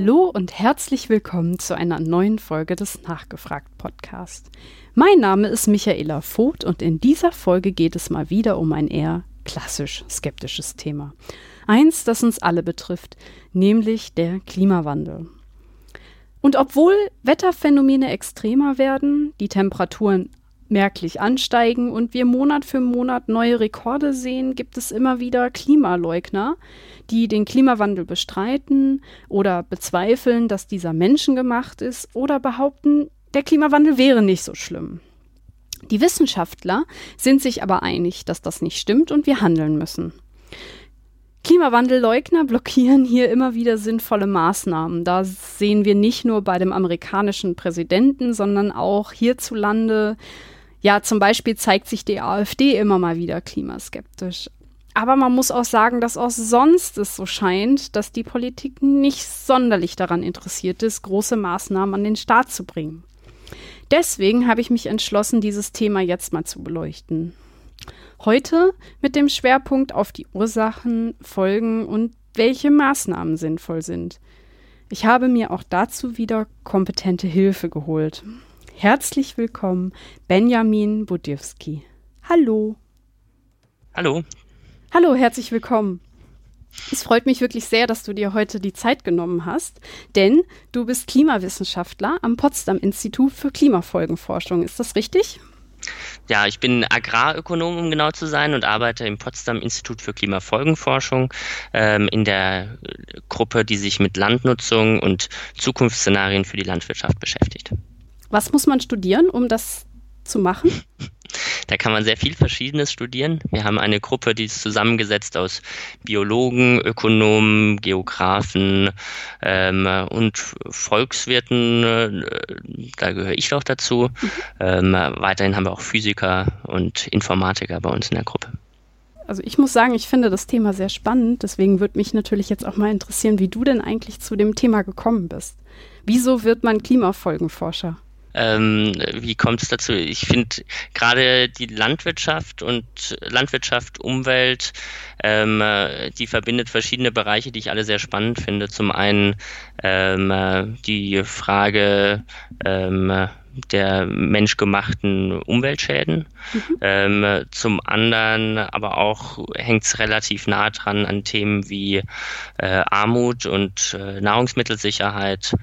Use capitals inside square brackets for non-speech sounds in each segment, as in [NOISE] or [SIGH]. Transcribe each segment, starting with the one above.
Hallo und herzlich willkommen zu einer neuen Folge des Nachgefragt Podcast. Mein Name ist Michaela Voth und in dieser Folge geht es mal wieder um ein eher klassisch skeptisches Thema. Eins, das uns alle betrifft, nämlich der Klimawandel. Und obwohl Wetterphänomene extremer werden, die Temperaturen merklich ansteigen und wir Monat für Monat neue Rekorde sehen, gibt es immer wieder Klimaleugner, die den Klimawandel bestreiten oder bezweifeln, dass dieser menschengemacht ist oder behaupten, der Klimawandel wäre nicht so schlimm. Die Wissenschaftler sind sich aber einig, dass das nicht stimmt und wir handeln müssen. Klimawandelleugner blockieren hier immer wieder sinnvolle Maßnahmen. Da sehen wir nicht nur bei dem amerikanischen Präsidenten, sondern auch hierzulande. Ja, zum Beispiel zeigt sich die AfD immer mal wieder klimaskeptisch. Aber man muss auch sagen, dass auch sonst es so scheint, dass die Politik nicht sonderlich daran interessiert ist, große Maßnahmen an den Start zu bringen. Deswegen habe ich mich entschlossen, dieses Thema jetzt mal zu beleuchten. Heute mit dem Schwerpunkt auf die Ursachen, Folgen und welche Maßnahmen sinnvoll sind. Ich habe mir auch dazu wieder kompetente Hilfe geholt. Herzlich willkommen, Benjamin Budiewski. Hallo. Hallo. Hallo, herzlich willkommen. Es freut mich wirklich sehr, dass du dir heute die Zeit genommen hast, denn du bist Klimawissenschaftler am Potsdam Institut für Klimafolgenforschung. Ist das richtig? Ja, ich bin Agrarökonom, um genau zu sein, und arbeite im Potsdam Institut für Klimafolgenforschung ähm, in der Gruppe, die sich mit Landnutzung und Zukunftsszenarien für die Landwirtschaft beschäftigt. Was muss man studieren, um das zu machen? [LAUGHS] Da kann man sehr viel Verschiedenes studieren. Wir haben eine Gruppe, die ist zusammengesetzt aus Biologen, Ökonomen, Geografen ähm, und Volkswirten. Äh, da gehöre ich auch dazu. Mhm. Ähm, weiterhin haben wir auch Physiker und Informatiker bei uns in der Gruppe. Also ich muss sagen, ich finde das Thema sehr spannend. Deswegen würde mich natürlich jetzt auch mal interessieren, wie du denn eigentlich zu dem Thema gekommen bist. Wieso wird man Klimafolgenforscher? Ähm, wie kommt es dazu? Ich finde gerade die Landwirtschaft und Landwirtschaft, Umwelt, ähm, die verbindet verschiedene Bereiche, die ich alle sehr spannend finde. Zum einen ähm, die Frage ähm, der menschgemachten Umweltschäden. Mhm. Ähm, zum anderen aber auch hängt es relativ nah dran an Themen wie äh, Armut und äh, Nahrungsmittelsicherheit,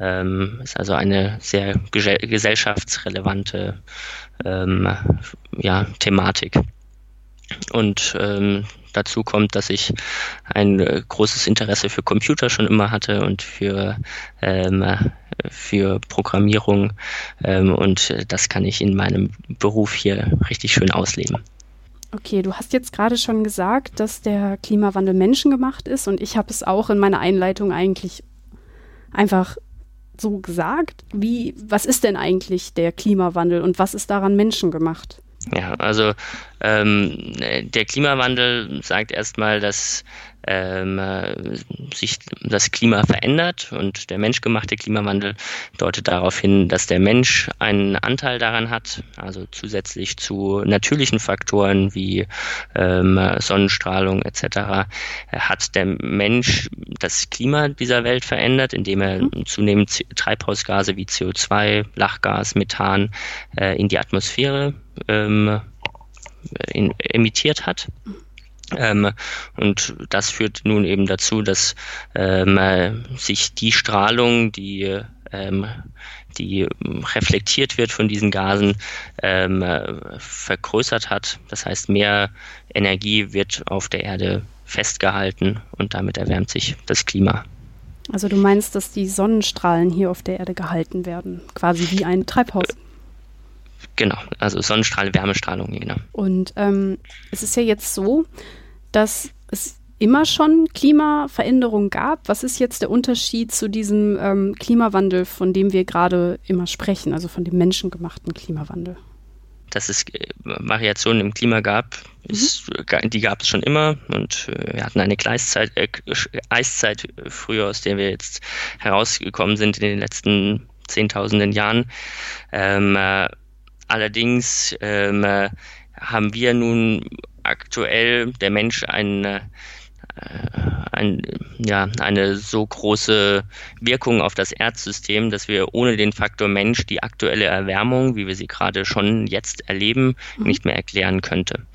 ähm, ist also eine sehr gesellschaftsrelevante ähm, ja, Thematik. Und ähm, dazu kommt, dass ich ein äh, großes Interesse für Computer schon immer hatte und für, ähm, für Programmierung. Ähm, und das kann ich in meinem Beruf hier richtig schön ausleben. Okay, du hast jetzt gerade schon gesagt, dass der Klimawandel menschengemacht ist und ich habe es auch in meiner Einleitung eigentlich einfach so gesagt. Wie, was ist denn eigentlich der Klimawandel und was ist daran menschengemacht? Ja, also ähm, der Klimawandel sagt erstmal, dass sich das Klima verändert und der menschgemachte Klimawandel deutet darauf hin, dass der Mensch einen Anteil daran hat, also zusätzlich zu natürlichen Faktoren wie ähm, Sonnenstrahlung etc. hat der Mensch das Klima dieser Welt verändert, indem er mhm. zunehmend Treibhausgase wie CO2, Lachgas, Methan äh, in die Atmosphäre ähm, in, emittiert hat. Ähm, und das führt nun eben dazu, dass ähm, sich die Strahlung, die, ähm, die reflektiert wird von diesen Gasen, ähm, vergrößert hat. Das heißt, mehr Energie wird auf der Erde festgehalten und damit erwärmt sich das Klima. Also du meinst, dass die Sonnenstrahlen hier auf der Erde gehalten werden, quasi wie ein Treibhaus? Genau, also Sonnenstrahle, Wärmestrahlung, genau. Und ähm, es ist ja jetzt so, dass es immer schon Klimaveränderungen gab. Was ist jetzt der Unterschied zu diesem ähm, Klimawandel, von dem wir gerade immer sprechen, also von dem menschengemachten Klimawandel? Dass es äh, Variationen im Klima gab, mhm. ist, die gab es schon immer und äh, wir hatten eine Gleiszeit, äh, Eiszeit früher, aus der wir jetzt herausgekommen sind in den letzten Zehntausenden Jahren. Ähm, äh, Allerdings ähm, haben wir nun aktuell, der Mensch, ein, ein, ja, eine so große Wirkung auf das Erdsystem, dass wir ohne den Faktor Mensch die aktuelle Erwärmung, wie wir sie gerade schon jetzt erleben, mhm. nicht mehr erklären könnte.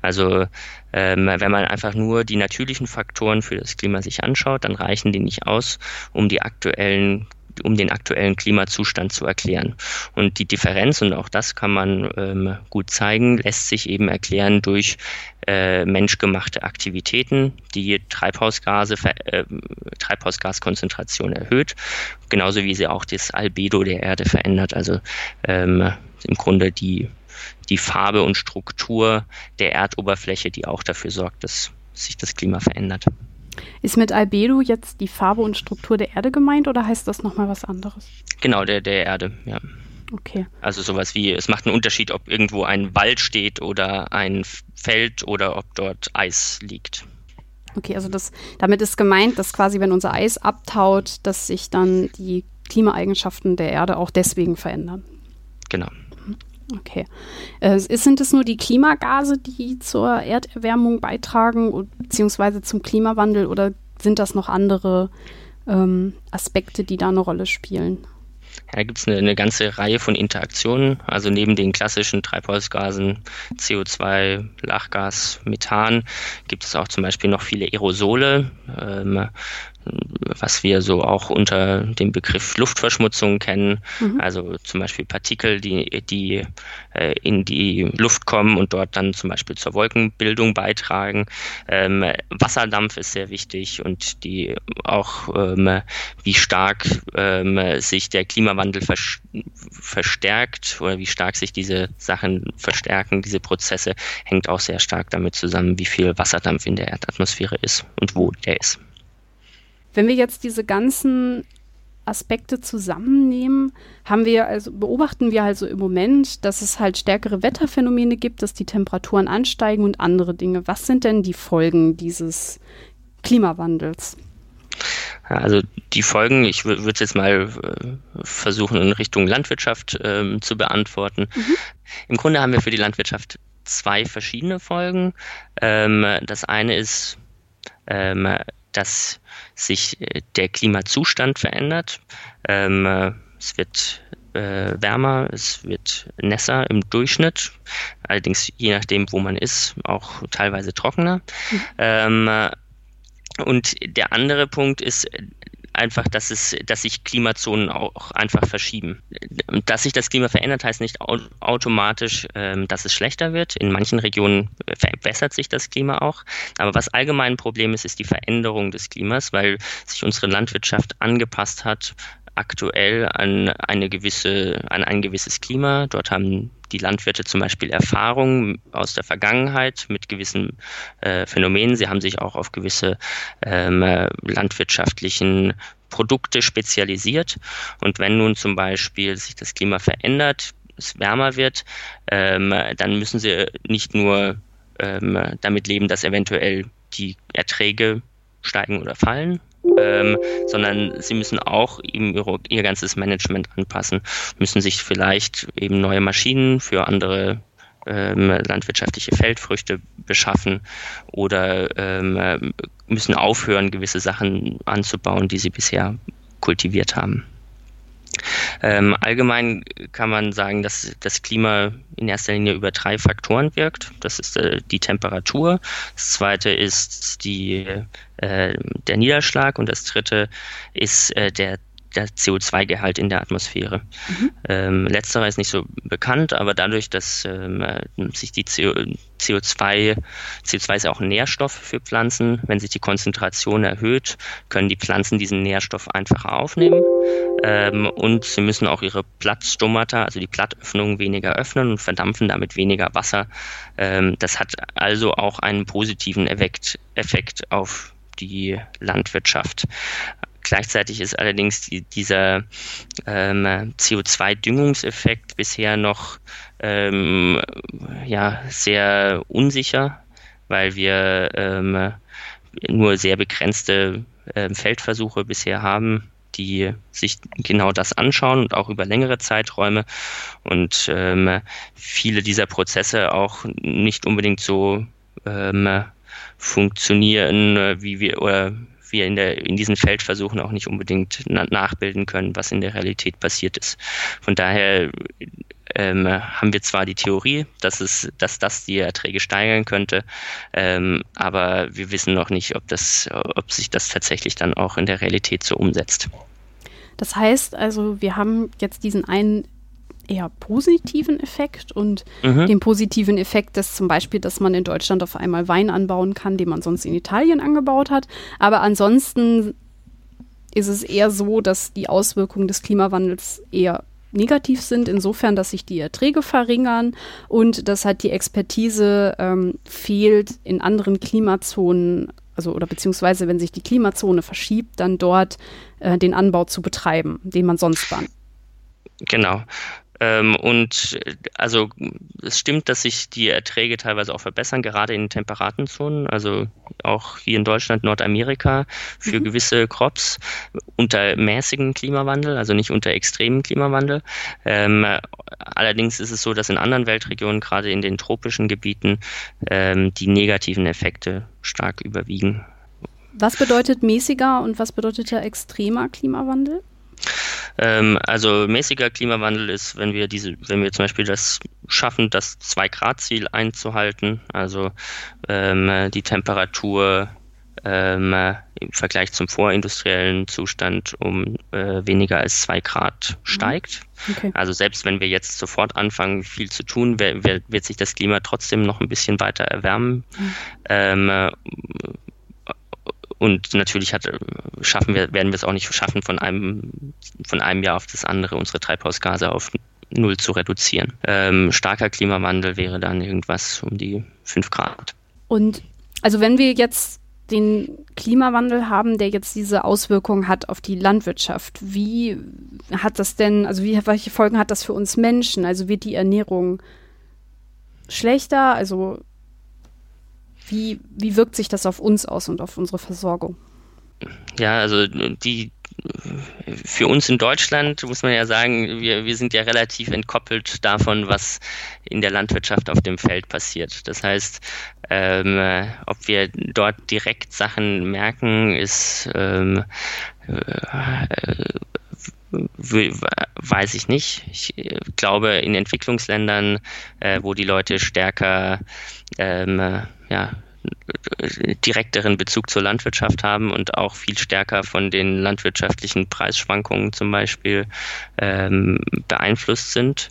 Also ähm, wenn man einfach nur die natürlichen Faktoren für das Klima sich anschaut, dann reichen die nicht aus, um die aktuellen um den aktuellen Klimazustand zu erklären. Und die Differenz, und auch das kann man ähm, gut zeigen, lässt sich eben erklären durch äh, menschgemachte Aktivitäten, die Treibhausgase, äh, Treibhausgaskonzentration erhöht, genauso wie sie auch das Albedo der Erde verändert, also ähm, im Grunde die, die Farbe und Struktur der Erdoberfläche, die auch dafür sorgt, dass sich das Klima verändert. Ist mit Albedo jetzt die Farbe und Struktur der Erde gemeint oder heißt das nochmal was anderes? Genau, der, der Erde, ja. Okay. Also sowas wie, es macht einen Unterschied, ob irgendwo ein Wald steht oder ein Feld oder ob dort Eis liegt. Okay, also das, damit ist gemeint, dass quasi, wenn unser Eis abtaut, dass sich dann die Klimaeigenschaften der Erde auch deswegen verändern. Genau. Okay. Äh, sind es nur die Klimagase, die zur Erderwärmung beitragen, beziehungsweise zum Klimawandel, oder sind das noch andere ähm, Aspekte, die da eine Rolle spielen? Ja, da gibt es eine, eine, ganze Reihe von Interaktionen. Also neben den klassischen Treibhausgasen CO2, Lachgas, Methan gibt es auch zum Beispiel noch viele Aerosole. Ähm, was wir so auch unter dem Begriff Luftverschmutzung kennen, mhm. also zum Beispiel Partikel, die, die äh, in die Luft kommen und dort dann zum Beispiel zur Wolkenbildung beitragen. Ähm, Wasserdampf ist sehr wichtig und die auch ähm, wie stark ähm, sich der Klimawandel vers verstärkt oder wie stark sich diese Sachen verstärken, diese Prozesse, hängt auch sehr stark damit zusammen, wie viel Wasserdampf in der Erdatmosphäre ist und wo der ist. Wenn wir jetzt diese ganzen Aspekte zusammennehmen, haben wir also beobachten wir also im Moment, dass es halt stärkere Wetterphänomene gibt, dass die Temperaturen ansteigen und andere Dinge. Was sind denn die Folgen dieses Klimawandels? Also die Folgen, ich würde es jetzt mal äh, versuchen in Richtung Landwirtschaft äh, zu beantworten. Mhm. Im Grunde haben wir für die Landwirtschaft zwei verschiedene Folgen. Ähm, das eine ist ähm, dass sich äh, der Klimazustand verändert. Ähm, äh, es wird äh, wärmer, es wird nässer im Durchschnitt, allerdings je nachdem, wo man ist, auch teilweise trockener. Mhm. Ähm, äh, und der andere Punkt ist einfach, dass es, dass sich Klimazonen auch einfach verschieben. Dass sich das Klima verändert, heißt nicht automatisch, ähm, dass es schlechter wird. In manchen Regionen verbessert sich das Klima auch. Aber was allgemein ein Problem ist, ist die Veränderung des Klimas, weil sich unsere Landwirtschaft angepasst hat aktuell an eine gewisse, an ein gewisses Klima. Dort haben die Landwirte zum Beispiel Erfahrungen aus der Vergangenheit mit gewissen äh, Phänomenen. Sie haben sich auch auf gewisse ähm, landwirtschaftlichen Produkte spezialisiert. Und wenn nun zum Beispiel sich das Klima verändert, es wärmer wird, ähm, dann müssen sie nicht nur ähm, damit leben, dass eventuell die Erträge steigen oder fallen, ähm, sondern sie müssen auch eben ihr, ihr ganzes Management anpassen, müssen sich vielleicht eben neue Maschinen für andere ähm, landwirtschaftliche Feldfrüchte beschaffen oder ähm, müssen aufhören, gewisse Sachen anzubauen, die sie bisher kultiviert haben. Ähm, allgemein kann man sagen, dass das Klima in erster Linie über drei Faktoren wirkt. Das ist äh, die Temperatur, das zweite ist die, äh, der Niederschlag und das dritte ist äh, der der CO2-Gehalt in der Atmosphäre. Mhm. Ähm, letzterer ist nicht so bekannt, aber dadurch, dass ähm, sich die CO, CO2, CO2 ist auch ein Nährstoff für Pflanzen, wenn sich die Konzentration erhöht, können die Pflanzen diesen Nährstoff einfacher aufnehmen ähm, und sie müssen auch ihre Plattstomata, also die Plattöffnungen weniger öffnen und verdampfen damit weniger Wasser. Ähm, das hat also auch einen positiven Effekt, Effekt auf die Landwirtschaft. Gleichzeitig ist allerdings die, dieser ähm, CO2-Düngungseffekt bisher noch ähm, ja, sehr unsicher, weil wir ähm, nur sehr begrenzte äh, Feldversuche bisher haben, die sich genau das anschauen und auch über längere Zeiträume. Und ähm, viele dieser Prozesse auch nicht unbedingt so ähm, funktionieren, äh, wie wir oder wir in, der, in diesen Feldversuchen auch nicht unbedingt na nachbilden können, was in der Realität passiert ist. Von daher ähm, haben wir zwar die Theorie, dass, es, dass das die Erträge steigern könnte, ähm, aber wir wissen noch nicht, ob, das, ob sich das tatsächlich dann auch in der Realität so umsetzt. Das heißt also, wir haben jetzt diesen einen eher positiven Effekt und mhm. den positiven Effekt des zum Beispiel, dass man in Deutschland auf einmal Wein anbauen kann, den man sonst in Italien angebaut hat. Aber ansonsten ist es eher so, dass die Auswirkungen des Klimawandels eher negativ sind, insofern, dass sich die Erträge verringern und dass halt die Expertise ähm, fehlt in anderen Klimazonen, also oder beziehungsweise wenn sich die Klimazone verschiebt, dann dort äh, den Anbau zu betreiben, den man sonst bahnt. Genau. Ähm, und also es stimmt, dass sich die Erträge teilweise auch verbessern, gerade in temperaten Zonen, also auch hier in Deutschland, Nordamerika für mhm. gewisse Crops unter mäßigem Klimawandel, also nicht unter extremem Klimawandel. Ähm, allerdings ist es so, dass in anderen Weltregionen, gerade in den tropischen Gebieten, ähm, die negativen Effekte stark überwiegen. Was bedeutet mäßiger und was bedeutet extremer Klimawandel? Ähm, also mäßiger Klimawandel ist, wenn wir diese, wenn wir zum Beispiel das schaffen, das Zwei-Grad-Ziel einzuhalten, also ähm, die Temperatur ähm, im Vergleich zum vorindustriellen Zustand um äh, weniger als zwei Grad mhm. steigt. Okay. Also selbst wenn wir jetzt sofort anfangen, viel zu tun, wird sich das Klima trotzdem noch ein bisschen weiter erwärmen. Mhm. Ähm, und natürlich hat, schaffen wir, werden wir es auch nicht schaffen, von einem, von einem Jahr auf das andere unsere Treibhausgase auf null zu reduzieren. Ähm, starker Klimawandel wäre dann irgendwas um die fünf Grad. Und also wenn wir jetzt den Klimawandel haben, der jetzt diese Auswirkungen hat auf die Landwirtschaft. Wie hat das denn, also wie, welche Folgen hat das für uns Menschen? Also wird die Ernährung schlechter? Also wie, wie wirkt sich das auf uns aus und auf unsere Versorgung? Ja, also die für uns in Deutschland muss man ja sagen, wir, wir sind ja relativ entkoppelt davon, was in der Landwirtschaft auf dem Feld passiert. Das heißt, ähm, ob wir dort direkt Sachen merken, ist ähm, äh, weiß ich nicht. Ich äh, glaube, in Entwicklungsländern, äh, wo die Leute stärker ähm, ja, direkteren Bezug zur Landwirtschaft haben und auch viel stärker von den landwirtschaftlichen Preisschwankungen zum Beispiel ähm, beeinflusst sind.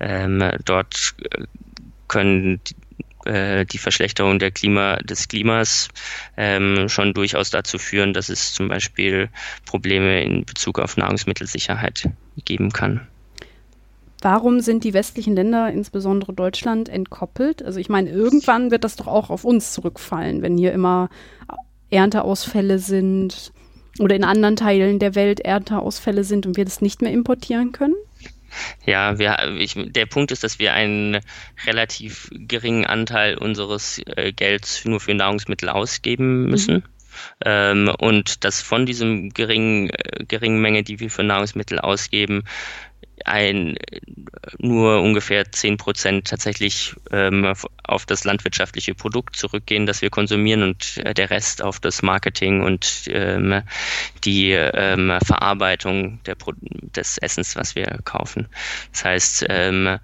Ähm, dort äh, können äh, die Verschlechterung der Klima, des Klimas ähm, schon durchaus dazu führen, dass es zum Beispiel Probleme in Bezug auf Nahrungsmittelsicherheit geben kann. Warum sind die westlichen Länder, insbesondere Deutschland, entkoppelt? Also ich meine, irgendwann wird das doch auch auf uns zurückfallen, wenn hier immer Ernteausfälle sind oder in anderen Teilen der Welt Ernteausfälle sind und wir das nicht mehr importieren können? Ja, wir, ich, der Punkt ist, dass wir einen relativ geringen Anteil unseres äh, Gelds nur für Nahrungsmittel ausgeben müssen. Mhm. Ähm, und dass von diesem geringen, äh, geringen Menge, die wir für Nahrungsmittel ausgeben, ein nur ungefähr 10 Prozent tatsächlich ähm, auf das landwirtschaftliche Produkt zurückgehen, das wir konsumieren und äh, der Rest auf das Marketing und ähm, die ähm, Verarbeitung der des Essens, was wir kaufen. Das heißt, ähm,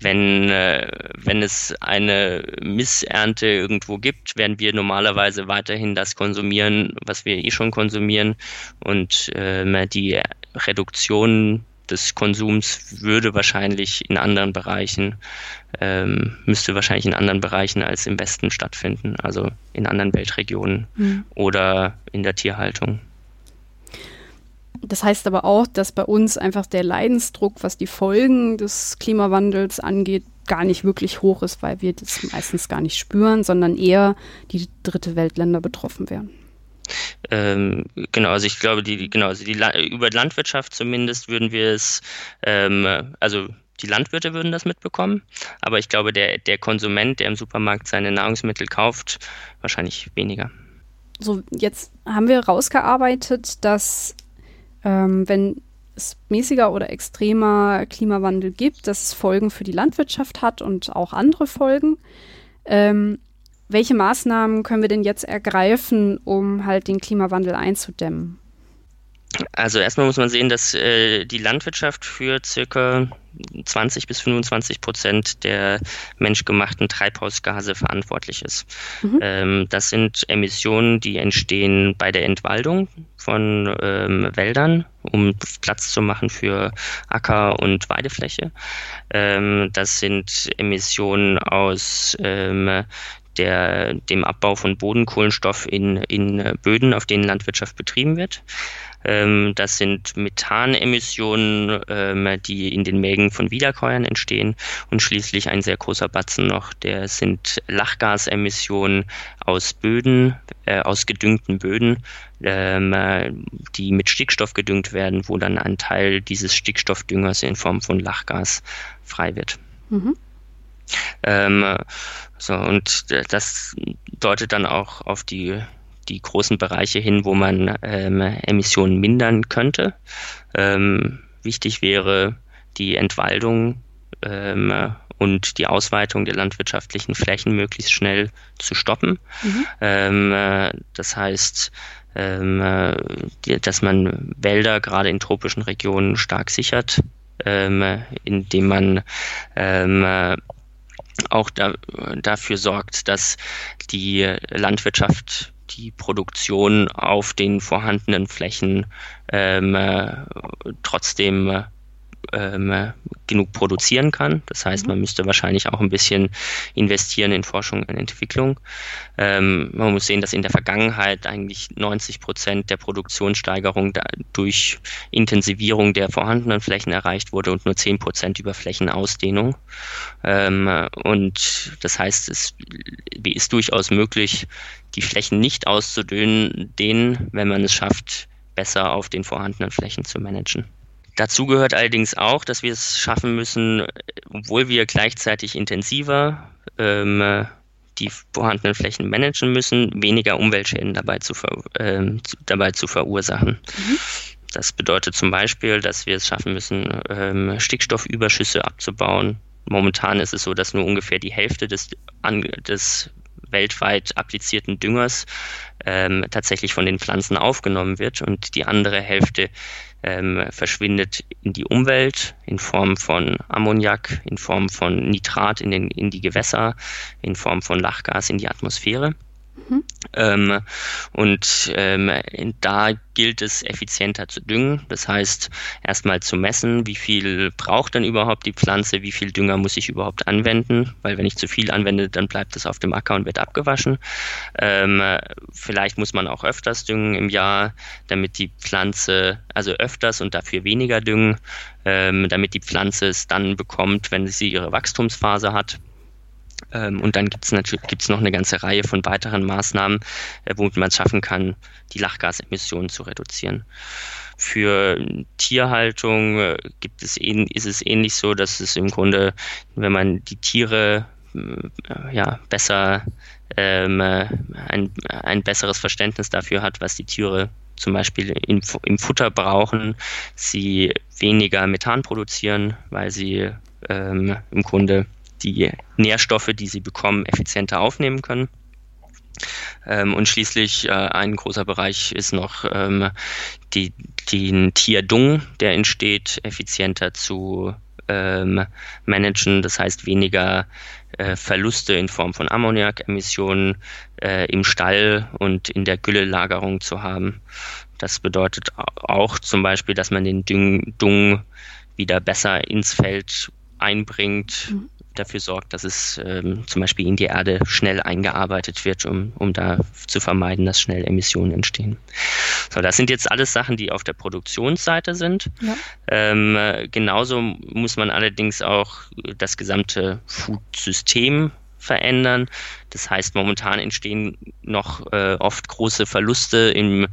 wenn, äh, wenn es eine Missernte irgendwo gibt, werden wir normalerweise weiterhin das konsumieren, was wir eh schon konsumieren und ähm, die Reduktion des Konsums würde wahrscheinlich in anderen Bereichen, ähm, müsste wahrscheinlich in anderen Bereichen als im Westen stattfinden, also in anderen Weltregionen mhm. oder in der Tierhaltung. Das heißt aber auch, dass bei uns einfach der Leidensdruck, was die Folgen des Klimawandels angeht, gar nicht wirklich hoch ist, weil wir das meistens gar nicht spüren, sondern eher die dritte Weltländer betroffen werden. Ähm, genau, also ich glaube, die, genau, also die über Landwirtschaft zumindest würden wir es, ähm, also die Landwirte würden das mitbekommen, aber ich glaube, der, der Konsument, der im Supermarkt seine Nahrungsmittel kauft, wahrscheinlich weniger. So, jetzt haben wir rausgearbeitet, dass ähm, wenn es mäßiger oder extremer Klimawandel gibt, dass es Folgen für die Landwirtschaft hat und auch andere Folgen. Ähm, welche Maßnahmen können wir denn jetzt ergreifen, um halt den Klimawandel einzudämmen? Also erstmal muss man sehen, dass äh, die Landwirtschaft für circa 20 bis 25 Prozent der menschgemachten Treibhausgase verantwortlich ist. Mhm. Ähm, das sind Emissionen, die entstehen bei der Entwaldung von ähm, Wäldern, um Platz zu machen für Acker- und Weidefläche. Ähm, das sind Emissionen aus ähm, der, dem Abbau von Bodenkohlenstoff in, in Böden, auf denen Landwirtschaft betrieben wird. Ähm, das sind Methanemissionen, ähm, die in den Mägen von Wiederkäuern entstehen. Und schließlich ein sehr großer Batzen noch, der sind Lachgasemissionen aus Böden, äh, aus gedüngten Böden, ähm, die mit Stickstoff gedüngt werden, wo dann ein Teil dieses Stickstoffdüngers in Form von Lachgas frei wird. Mhm. Ähm, so, und das deutet dann auch auf die die großen Bereiche hin, wo man ähm, Emissionen mindern könnte. Ähm, wichtig wäre die Entwaldung ähm, und die Ausweitung der landwirtschaftlichen Flächen möglichst schnell zu stoppen. Mhm. Ähm, äh, das heißt, ähm, äh, dass man Wälder gerade in tropischen Regionen stark sichert, indem man äh, auch da, dafür sorgt, dass die Landwirtschaft die Produktion auf den vorhandenen Flächen ähm, äh, trotzdem äh, ähm, genug produzieren kann. Das heißt, man mhm. müsste wahrscheinlich auch ein bisschen investieren in Forschung und Entwicklung. Ähm, man muss sehen, dass in der Vergangenheit eigentlich 90 Prozent der Produktionssteigerung durch Intensivierung der vorhandenen Flächen erreicht wurde und nur 10 Prozent über Flächenausdehnung. Ähm, und das heißt, es ist durchaus möglich, die Flächen nicht auszudünnen, denen, wenn man es schafft, besser auf den vorhandenen Flächen zu managen. Dazu gehört allerdings auch, dass wir es schaffen müssen, obwohl wir gleichzeitig intensiver ähm, die vorhandenen Flächen managen müssen, weniger Umweltschäden dabei zu, äh, dabei zu verursachen. Mhm. Das bedeutet zum Beispiel, dass wir es schaffen müssen, ähm, Stickstoffüberschüsse abzubauen. Momentan ist es so, dass nur ungefähr die Hälfte des, an, des weltweit applizierten Düngers ähm, tatsächlich von den Pflanzen aufgenommen wird und die andere Hälfte ähm, verschwindet in die Umwelt in Form von Ammoniak, in Form von Nitrat in, den, in die Gewässer, in Form von Lachgas in die Atmosphäre. Mhm. Ähm, und ähm, da gilt es effizienter zu düngen. Das heißt, erstmal zu messen, wie viel braucht dann überhaupt die Pflanze, wie viel Dünger muss ich überhaupt anwenden, weil wenn ich zu viel anwende, dann bleibt es auf dem Acker und wird abgewaschen. Ähm, vielleicht muss man auch öfters düngen im Jahr, damit die Pflanze, also öfters und dafür weniger düngen, ähm, damit die Pflanze es dann bekommt, wenn sie ihre Wachstumsphase hat. Ähm, und dann gibt es natürlich gibt's noch eine ganze Reihe von weiteren Maßnahmen, äh, womit man es schaffen kann, die Lachgasemissionen zu reduzieren. Für Tierhaltung äh, gibt es ist es ähnlich so, dass es im Grunde, wenn man die Tiere äh, ja, besser ähm, ein, ein besseres Verständnis dafür hat, was die Tiere zum Beispiel in, im Futter brauchen, sie weniger Methan produzieren, weil sie ähm, im Grunde die Nährstoffe, die sie bekommen, effizienter aufnehmen können. Ähm, und schließlich äh, ein großer Bereich ist noch ähm, die, den Tierdung, der entsteht, effizienter zu ähm, managen. Das heißt, weniger äh, Verluste in Form von Ammoniakemissionen äh, im Stall und in der Güllelagerung zu haben. Das bedeutet auch zum Beispiel, dass man den Dung wieder besser ins Feld einbringt, mhm dafür sorgt, dass es ähm, zum Beispiel in die Erde schnell eingearbeitet wird, um, um da zu vermeiden, dass schnell Emissionen entstehen. So, das sind jetzt alles Sachen, die auf der Produktionsseite sind. Ja. Ähm, genauso muss man allerdings auch das gesamte Food-System verändern. Das heißt, momentan entstehen noch äh, oft große Verluste in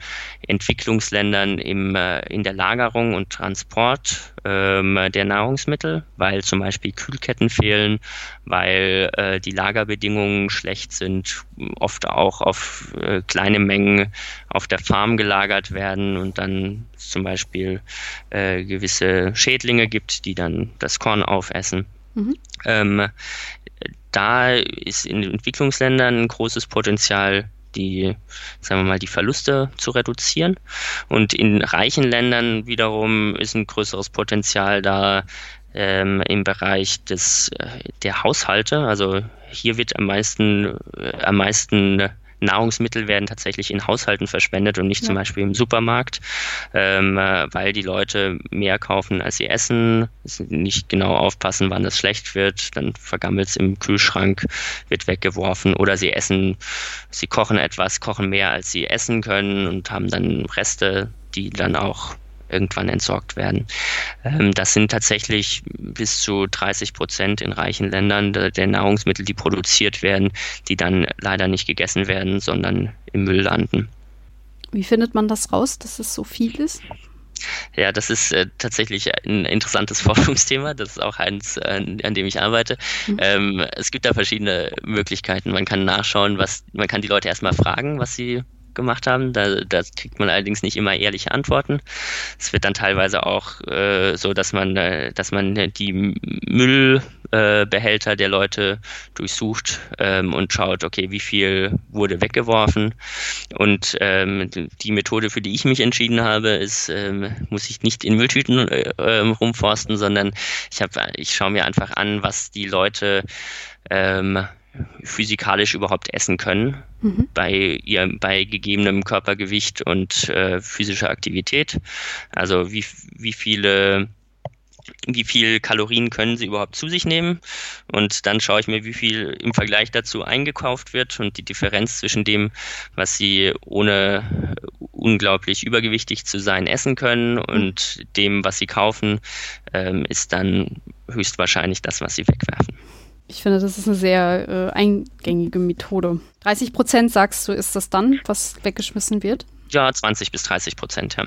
Entwicklungsländern im, äh, in der Lagerung und Transport ähm, der Nahrungsmittel, weil zum Beispiel Kühlketten fehlen, weil äh, die Lagerbedingungen schlecht sind, oft auch auf äh, kleine Mengen auf der Farm gelagert werden und dann zum Beispiel äh, gewisse Schädlinge gibt, die dann das Korn aufessen. Mhm. Ähm, da ist in Entwicklungsländern ein großes Potenzial, die, sagen wir mal, die Verluste zu reduzieren. Und in reichen Ländern wiederum ist ein größeres Potenzial da ähm, im Bereich des, äh, der Haushalte. Also hier wird am meisten, äh, am meisten Nahrungsmittel werden tatsächlich in Haushalten verschwendet und nicht ja. zum Beispiel im Supermarkt, ähm, äh, weil die Leute mehr kaufen, als sie essen, nicht genau aufpassen, wann es schlecht wird, dann vergammelt es im Kühlschrank, wird weggeworfen oder sie essen, sie kochen etwas, kochen mehr, als sie essen können und haben dann Reste, die dann auch irgendwann entsorgt werden. Ähm, das sind tatsächlich bis zu 30 Prozent in reichen Ländern der, Nahrungsmittel, die produziert werden, die dann leider nicht gegessen werden, sondern im Müll landen. Wie findet man das raus, dass es so viel ist? Ja, das ist äh, tatsächlich ein interessantes [LAUGHS] Forschungsthema. Das ist auch eins, äh, an dem ich arbeite. Mhm. Ähm, es gibt da verschiedene Möglichkeiten. Man kann nachschauen, was, man kann die Leute erstmal fragen, was sie gemacht haben. Da, da kriegt man allerdings nicht immer ehrliche Antworten. Es wird dann teilweise auch äh, so, dass man, äh, dass man die Müllbehälter äh, der Leute durchsucht ähm, und schaut, okay, wie viel wurde weggeworfen. Und ähm, die Methode, für die ich mich entschieden habe, ist, ähm, muss ich nicht in Mülltüten äh, ähm, rumforsten, sondern ich ich schaue mir einfach an, was die Leute ähm, physikalisch überhaupt essen können mhm. bei ihr bei gegebenem Körpergewicht und äh, physischer Aktivität. Also wie, wie viele wie viel Kalorien können sie überhaupt zu sich nehmen und dann schaue ich mir, wie viel im Vergleich dazu eingekauft wird und die Differenz zwischen dem, was sie ohne unglaublich übergewichtig zu sein essen können und dem, was sie kaufen, ähm, ist dann höchstwahrscheinlich das, was sie wegwerfen. Ich finde, das ist eine sehr äh, eingängige Methode. 30 Prozent, sagst du, ist das dann, was weggeschmissen wird? Ja, 20 bis 30 Prozent ja.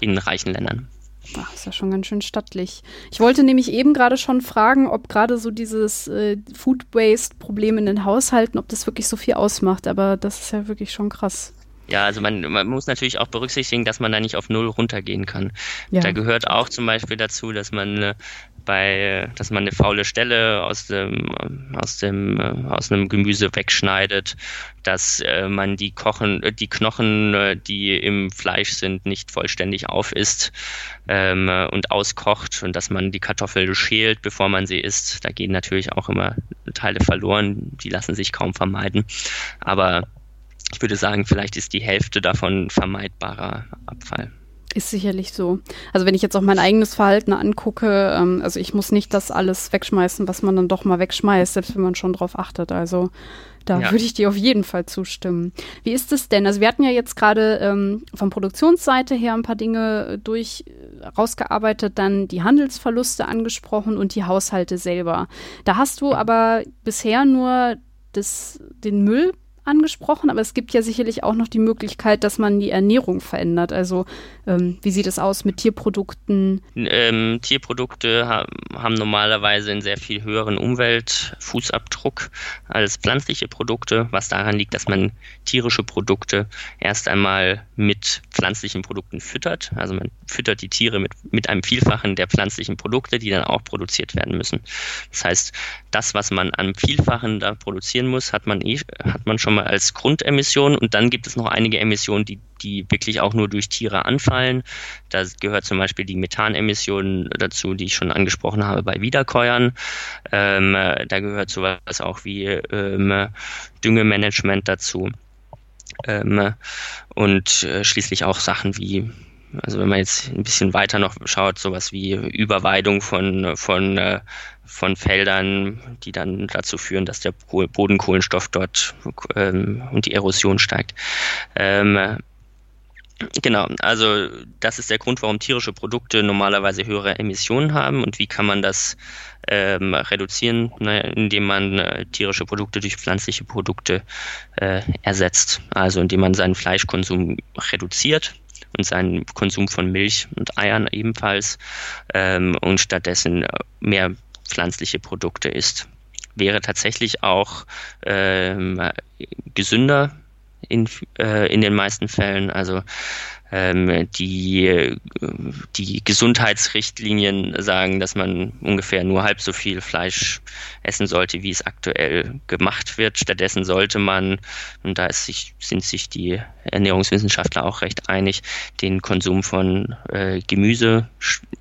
in reichen Ländern. Ach, ist ja schon ganz schön stattlich. Ich wollte nämlich eben gerade schon fragen, ob gerade so dieses äh, Food Waste-Problem in den Haushalten, ob das wirklich so viel ausmacht. Aber das ist ja wirklich schon krass. Ja, also man, man muss natürlich auch berücksichtigen, dass man da nicht auf Null runtergehen kann. Ja. Da gehört auch zum Beispiel dazu, dass man äh, bei, dass man eine faule Stelle aus dem, aus dem, äh, aus einem Gemüse wegschneidet, dass äh, man die Kochen, die Knochen, die im Fleisch sind, nicht vollständig aufisst ähm, und auskocht und dass man die Kartoffel schält, bevor man sie isst. Da gehen natürlich auch immer Teile verloren, die lassen sich kaum vermeiden. Aber ich würde sagen, vielleicht ist die Hälfte davon vermeidbarer Abfall. Ist sicherlich so. Also wenn ich jetzt auch mein eigenes Verhalten angucke, ähm, also ich muss nicht das alles wegschmeißen, was man dann doch mal wegschmeißt, selbst wenn man schon drauf achtet. Also da ja. würde ich dir auf jeden Fall zustimmen. Wie ist es denn? Also wir hatten ja jetzt gerade ähm, von Produktionsseite her ein paar Dinge durch äh, rausgearbeitet, dann die Handelsverluste angesprochen und die Haushalte selber. Da hast du aber bisher nur das, den Müll angesprochen, aber es gibt ja sicherlich auch noch die Möglichkeit, dass man die Ernährung verändert. Also ähm, wie sieht es aus mit Tierprodukten? Ähm, Tierprodukte haben, haben normalerweise einen sehr viel höheren Umweltfußabdruck als pflanzliche Produkte, was daran liegt, dass man tierische Produkte erst einmal mit pflanzlichen Produkten füttert. Also man füttert die Tiere mit, mit einem Vielfachen der pflanzlichen Produkte, die dann auch produziert werden müssen. Das heißt, das, was man an Vielfachen da produzieren muss, hat man, eh, hat man schon mal als Grundemission und dann gibt es noch einige Emissionen, die, die wirklich auch nur durch Tiere anfallen. Da gehört zum Beispiel die Methanemission dazu, die ich schon angesprochen habe bei Wiederkäuern. Ähm, da gehört sowas auch wie ähm, Düngemanagement dazu. Ähm, und äh, schließlich auch Sachen wie also wenn man jetzt ein bisschen weiter noch schaut, sowas wie Überweidung von, von äh, von Feldern, die dann dazu führen, dass der Bodenkohlenstoff dort ähm, und die Erosion steigt. Ähm, Genau, also das ist der Grund, warum tierische Produkte normalerweise höhere Emissionen haben. Und wie kann man das ähm, reduzieren? Naja, indem man äh, tierische Produkte durch pflanzliche Produkte äh, ersetzt. Also indem man seinen Fleischkonsum reduziert und seinen Konsum von Milch und Eiern ebenfalls ähm, und stattdessen mehr pflanzliche Produkte isst. Wäre tatsächlich auch ähm, gesünder in, äh, in den meisten Fällen. Also Ähm, die, die Gesundheitsrichtlinien sagen, dass man ungefähr nur halb so viel Fleisch essen sollte, wie es aktuell gemacht wird. Stattdessen sollte man, und da sich, sind sich die Ernährungswissenschaftler auch recht einig, den Konsum von äh, Gemüse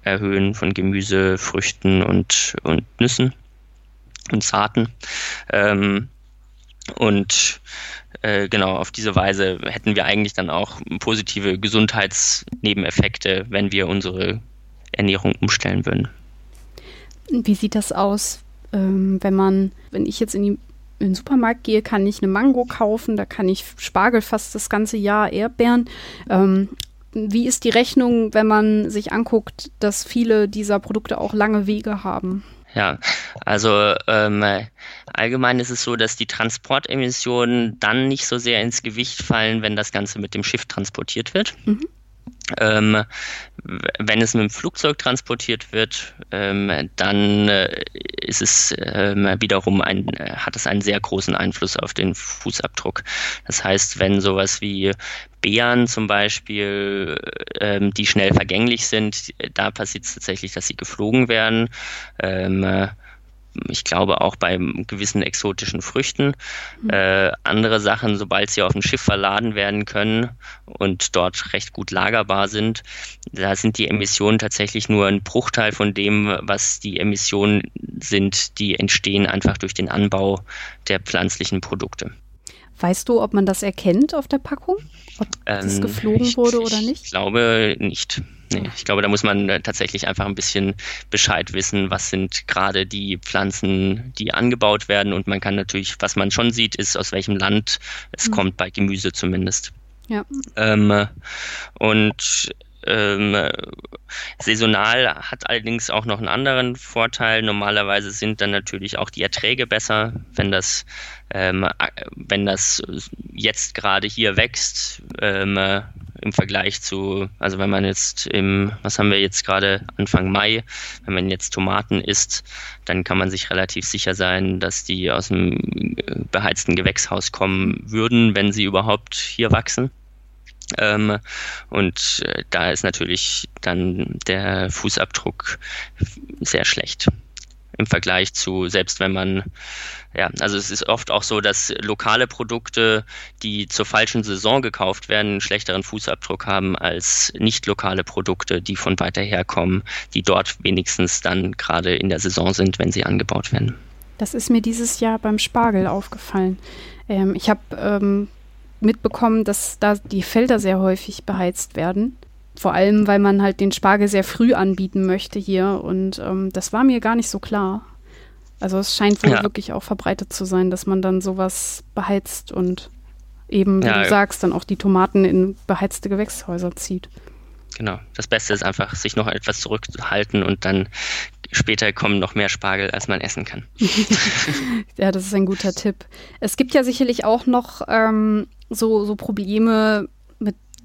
erhöhen, von Gemüse, Früchten und, und Nüssen und Saaten. Ähm, und äh, genau, auf diese Weise hätten wir eigentlich dann auch positive Gesundheitsnebeneffekte, wenn wir unsere Ernährung umstellen würden. Wie sieht das aus, ähm, wenn man, wenn ich jetzt in, die, in den Supermarkt gehe, kann ich eine Mango kaufen, da kann ich Spargel fast das ganze Jahr, Erdbeeren. Ähm, wie ist die Rechnung, wenn man sich anguckt, dass viele dieser Produkte auch lange Wege haben? Ja, also ähm, allgemein ist es so, dass die Transportemissionen dann nicht so sehr ins Gewicht fallen, wenn das Ganze mit dem Schiff transportiert wird. Mhm. Ähm, wenn es mit dem Flugzeug transportiert wird, ähm, dann äh, ist es ähm, wiederum ein, äh, hat es einen sehr großen Einfluss auf den Fußabdruck. Das heißt, wenn sowas wie Beeren zum Beispiel, ähm, die schnell vergänglich sind, da passiert es tatsächlich, dass sie geflogen werden. Ähm, ich glaube auch bei gewissen exotischen Früchten. Mhm. Äh, andere Sachen, sobald sie auf dem Schiff verladen werden können und dort recht gut lagerbar sind, da sind die Emissionen tatsächlich nur ein Bruchteil von dem, was die Emissionen sind, die entstehen einfach durch den Anbau der pflanzlichen Produkte. Weißt du, ob man das erkennt auf der Packung? Ob ähm, das geflogen ich, wurde oder nicht? Ich glaube nicht. Nee, ich glaube, da muss man äh, tatsächlich einfach ein bisschen Bescheid wissen, was sind gerade die Pflanzen, die angebaut werden. Und man kann natürlich, was man schon sieht, ist, aus welchem Land es mhm. kommt, bei Gemüse zumindest. Ja. Ähm, und ähm, saisonal hat allerdings auch noch einen anderen Vorteil. Normalerweise sind dann natürlich auch die Erträge besser, wenn das, ähm, wenn das jetzt gerade hier wächst. Ähm, im Vergleich zu, also wenn man jetzt im, was haben wir jetzt gerade Anfang Mai, wenn man jetzt Tomaten isst, dann kann man sich relativ sicher sein, dass die aus dem äh, beheizten Gewächshaus kommen würden, wenn sie überhaupt hier wachsen. Ähm, und äh, da ist natürlich dann der Fußabdruck sehr schlecht im Vergleich zu, selbst wenn man, ja, also es ist oft auch so, dass lokale Produkte, die zur falschen Saison gekauft werden, einen schlechteren Fußabdruck haben als nicht lokale Produkte, die von weiter her kommen, die dort wenigstens dann gerade in der Saison sind, wenn sie angebaut werden. Das ist mir dieses Jahr beim Spargel aufgefallen. Ähm, ich habe ähm, mitbekommen, dass da die Felder sehr häufig beheizt werden. Vor allem, weil man halt den Spargel sehr früh anbieten möchte hier. Und ähm, das war mir gar nicht so klar. Also es scheint wohl ja. wirklich auch verbreitet zu sein, dass man dann sowas beheizt und eben, wie ja, du sagst, dann auch die Tomaten in beheizte Gewächshäuser zieht. Genau. Das Beste ist einfach, sich noch etwas zurückzuhalten und dann später kommen noch mehr Spargel, als man essen kann. [LAUGHS] ja, das ist ein guter Tipp. Es gibt ja sicherlich auch noch ähm, so, so Probleme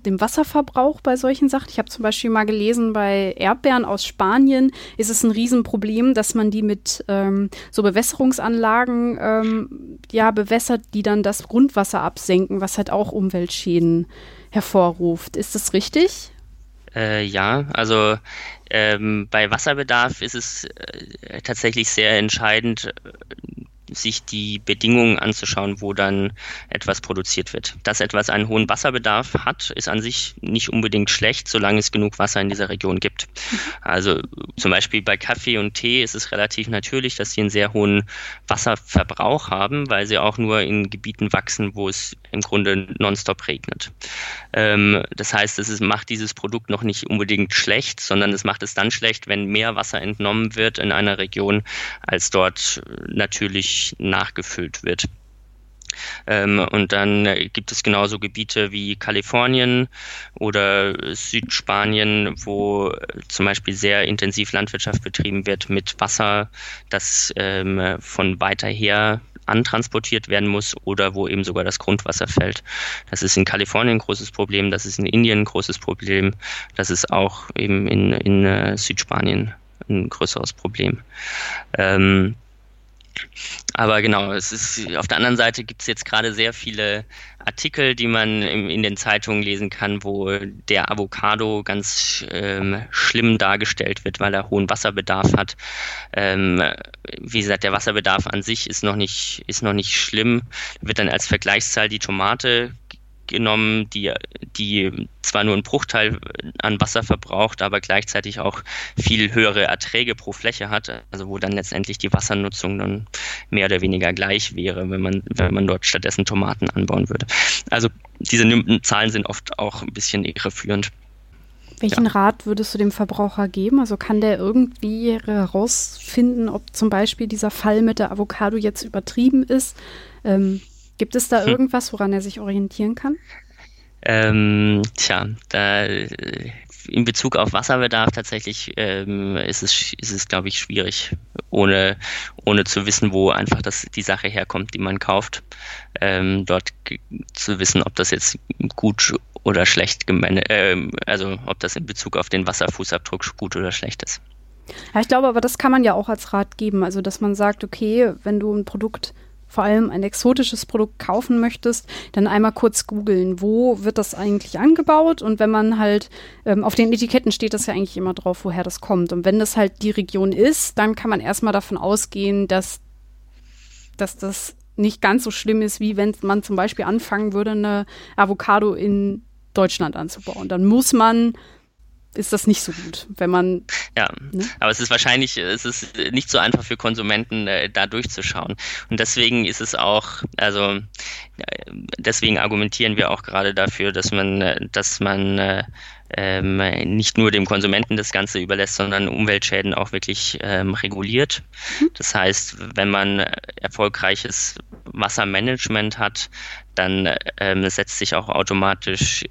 dem Wasserverbrauch bei solchen Sachen. Ich habe zum Beispiel mal gelesen, bei Erdbeeren aus Spanien ist es ein Riesenproblem, dass man die mit ähm, so Bewässerungsanlagen ähm, ja, bewässert, die dann das Grundwasser absenken, was halt auch Umweltschäden hervorruft. Ist das richtig? Äh, ja, also ähm, bei Wasserbedarf ist es äh, tatsächlich sehr entscheidend, sich die Bedingungen anzuschauen, wo dann etwas produziert wird. Dass etwas einen hohen Wasserbedarf hat, ist an sich nicht unbedingt schlecht, solange es genug Wasser in dieser Region gibt. Also zum Beispiel bei Kaffee und Tee ist es relativ natürlich, dass sie einen sehr hohen Wasserverbrauch haben, weil sie auch nur in Gebieten wachsen, wo es im Grunde nonstop regnet. Ähm, das heißt, es macht dieses Produkt noch nicht unbedingt schlecht, sondern es macht es dann schlecht, wenn mehr Wasser entnommen wird in einer Region, als dort natürlich nachgefüllt wird. Ähm, und dann gibt es genauso Gebiete wie Kalifornien oder Südspanien, wo zum Beispiel sehr intensiv Landwirtschaft betrieben wird mit Wasser, das ähm, von weiter her antransportiert werden muss oder wo eben sogar das Grundwasser fällt. Das ist in Kalifornien ein großes Problem, das ist in Indien ein großes Problem, das ist auch eben in, in uh, Südspanien ein größeres Problem. Ähm, Aber genau, es ist auf der anderen Seite gibt es jetzt gerade sehr viele Artikel, die man in, in, den Zeitungen lesen kann, wo der Avocado ganz ähm, schlimm dargestellt wird, weil er hohen Wasserbedarf hat. Ähm, wie gesagt, der Wasserbedarf an sich ist noch nicht, ist noch nicht schlimm. Wird dann als Vergleichszahl die Tomate genommen, die, die zwar nur einen Bruchteil an Wasser verbraucht, aber gleichzeitig auch viel höhere Erträge pro Fläche hat, also wo dann letztendlich die Wassernutzung dann mehr oder weniger gleich wäre, wenn man, wenn man dort stattdessen Tomaten anbauen würde. Also diese Zahlen sind oft auch ein bisschen irreführend. Welchen ja. Rat würdest du dem Verbraucher geben? Also kann der irgendwie herausfinden, ob zum Beispiel dieser Fall mit der Avocado jetzt übertrieben ist? Ähm, Gibt es da hm. irgendwas, woran er sich orientieren kann? Ähm, tja, da in Bezug auf Wasserbedarf tatsächlich ähm, ist es, ist es glaube ich, schwierig, ohne, ohne zu wissen, wo einfach das, die Sache herkommt, die man kauft, ähm, dort zu wissen, ob das jetzt gut oder schlecht gemeint, äh, also ob das in Bezug auf den Wasserfußabdruck gut oder schlecht ist. Ja, ich glaube, aber das kann man ja auch als Rat geben, also dass man sagt, okay, wenn du ein Produkt vor allem ein exotisches Produkt kaufen möchtest, dann einmal kurz googeln, wo wird das eigentlich angebaut und wenn man halt ähm, auf den Etiketten steht das ja eigentlich immer drauf, woher das kommt und wenn das halt die Region ist, dann kann man erstmal davon ausgehen, dass, dass das nicht ganz so schlimm ist, wie wenn man zum Beispiel anfangen würde, eine Avocado in Deutschland anzubauen. Dann muss man ist das nicht so gut, wenn man. Ja, ne? aber es ist wahrscheinlich, es ist nicht so einfach für Konsumenten, äh, da durchzuschauen. Und deswegen ist es auch, also äh, deswegen argumentieren wir auch gerade dafür, dass man, äh, dass man äh, ähm, nicht nur dem Konsumenten das Ganze überlässt, sondern Umweltschäden auch wirklich ähm, reguliert. Mhm. Das heißt, wenn man erfolgreiches Wassermanagement hat, dann ähm, setzt sich auch automatisch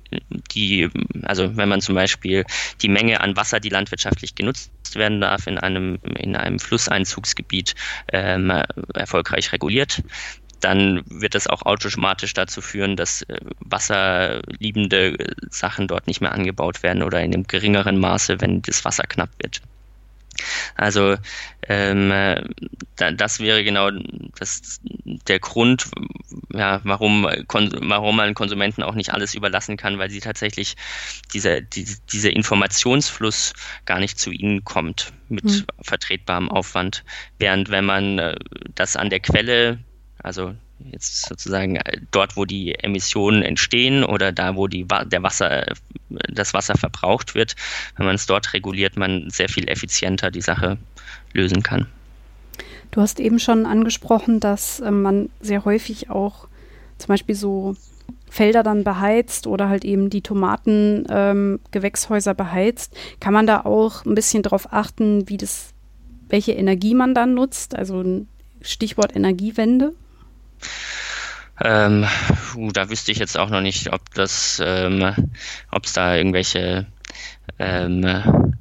die, also wenn man zum Beispiel die Menge an Wasser, die landwirtschaftlich genutzt werden darf, in einem, in einem Flusseinzugsgebiet ähm, erfolgreich reguliert, dann wird das auch automatisch dazu führen, dass äh, wasserliebende Sachen dort nicht mehr angebaut werden oder in einem geringeren Maße, wenn das Wasser knapp wird. Also ähm, das wäre genau das, der Grund, ja, warum, warum man Konsumenten auch nicht alles überlassen kann, weil sie tatsächlich dieser, die, dieser Informationsfluss gar nicht zu ihnen kommt mit mhm. vertretbarem Aufwand. Während wenn man äh, das an der Quelle, also jetzt sozusagen äh, dort, wo die Emissionen entstehen oder da, wo die, der Wasser, das Wasser verbraucht wird, wenn man es dort reguliert, man sehr viel effizienter die Sache lösen kann. Du hast eben schon angesprochen, dass äh, man sehr häufig auch zum Beispiel so Felder dann beheizt oder halt eben die Tomatengewächshäuser ähm, beheizt. Kann man da auch ein bisschen darauf achten, wie das, welche Energie man dann nutzt? Also Stichwort Energiewende? Ähm, da wüsste ich jetzt auch noch nicht, ob das, ähm, ob es da irgendwelche, ähm,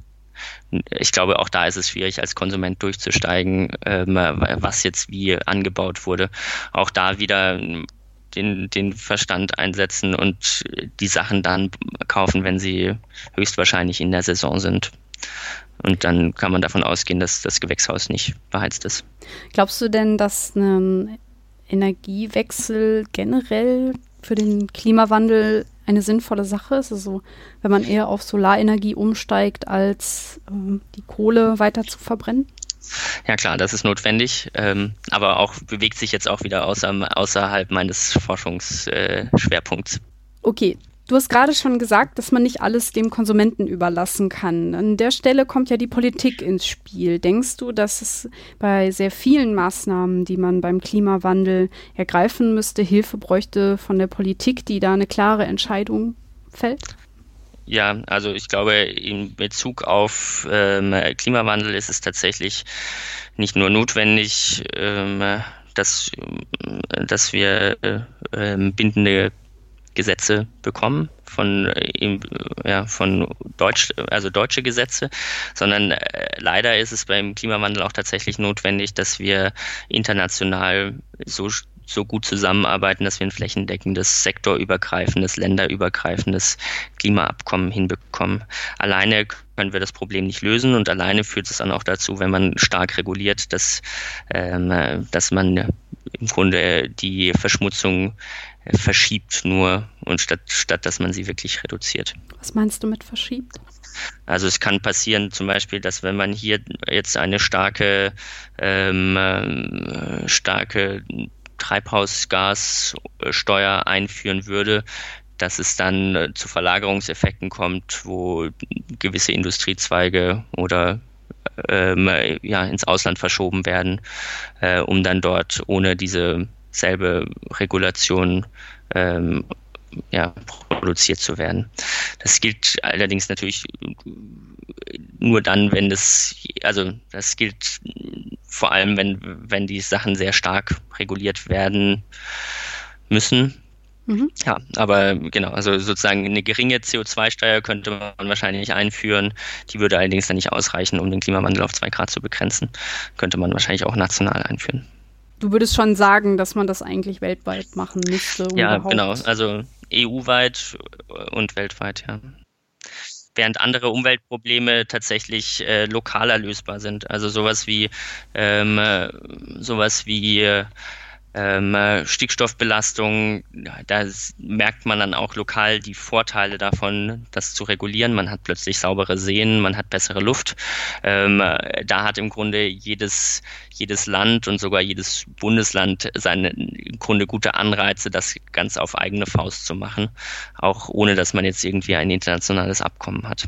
ich glaube, auch da ist es schwierig, als Konsument durchzusteigen, ähm, was jetzt wie angebaut wurde. Auch da wieder den, den Verstand einsetzen und die Sachen dann kaufen, wenn sie höchstwahrscheinlich in der Saison sind. Und dann kann man davon ausgehen, dass das Gewächshaus nicht beheizt ist. Glaubst du denn, dass ein Energiewechsel generell für den Klimawandel eine sinnvolle Sache ist. Also wenn man eher auf Solarenergie umsteigt, als ähm, die Kohle weiter zu verbrennen? Ja klar, das ist notwendig, ähm, aber auch bewegt sich jetzt auch wieder außer, außerhalb meines Forschungsschwerpunkts. Äh, okay, Du hast gerade schon gesagt, dass man nicht alles dem Konsumenten überlassen kann. An der Stelle kommt ja die Politik ins Spiel. Denkst du, dass es bei sehr vielen Maßnahmen, die man beim Klimawandel ergreifen müsste, Hilfe bräuchte von der Politik, die da eine klare Entscheidung fällt? Ja, also ich glaube, in Bezug auf ähm, Klimawandel ist es tatsächlich nicht nur notwendig, ähm, dass, dass wir äh, bindende Gesetze bekommen von, äh, ja, von Deutsch, also deutsche Gesetze, sondern äh, leider ist es beim Klimawandel auch tatsächlich notwendig, dass wir international so so gut zusammenarbeiten, dass wir ein flächendeckendes, sektorübergreifendes, länderübergreifendes Klimaabkommen hinbekommen. Alleine können wir das Problem nicht lösen und alleine führt es dann auch dazu, wenn man stark reguliert, dass, ähm, dass man im Grunde die Verschmutzung äh, verschiebt nur und statt, statt dass man sie wirklich reduziert. Was meinst du mit verschiebt? Also es kann passieren zum Beispiel, dass wenn man hier jetzt eine starke, ähm, äh, starke Treibhausgassteuer einführen würde, dass es dann äh, zu Verlagerungseffekten kommt, wo gewisse Industriezweige oder ähm, ja, ins Ausland verschoben werden, äh, um dann dort ohne diese selbe Regulation ähm, ja, produziert zu werden. Das gilt allerdings natürlich nur dann, wenn das, also das gilt vor allem, wenn, wenn die Sachen sehr stark reguliert werden müssen. Mhm. Ja, aber genau, also sozusagen eine geringe CO2-Steuer könnte man wahrscheinlich einführen. Die würde allerdings dann nicht ausreichen, um den Klimawandel auf zwei Grad zu begrenzen. Könnte man wahrscheinlich auch national einführen. Du würdest schon sagen, dass man das eigentlich weltweit machen müsste. Ja, genau. Also EU-weit und weltweit, ja. Während andere Umweltprobleme tatsächlich äh, lokaler lösbar sind. Also sowas wie ähm, äh, sowas wie äh, ähm, äh, Stickstoffbelastung, da merkt man dann auch lokal die Vorteile davon, das zu regulieren. Man hat plötzlich saubere Seen, man hat bessere Luft. Ähm, äh, da hat im Grunde jedes, jedes Land und sogar jedes Bundesland seine im Grunde gute Anreize, das ganz auf eigene Faust zu machen, auch ohne dass man jetzt irgendwie ein internationales Abkommen hat.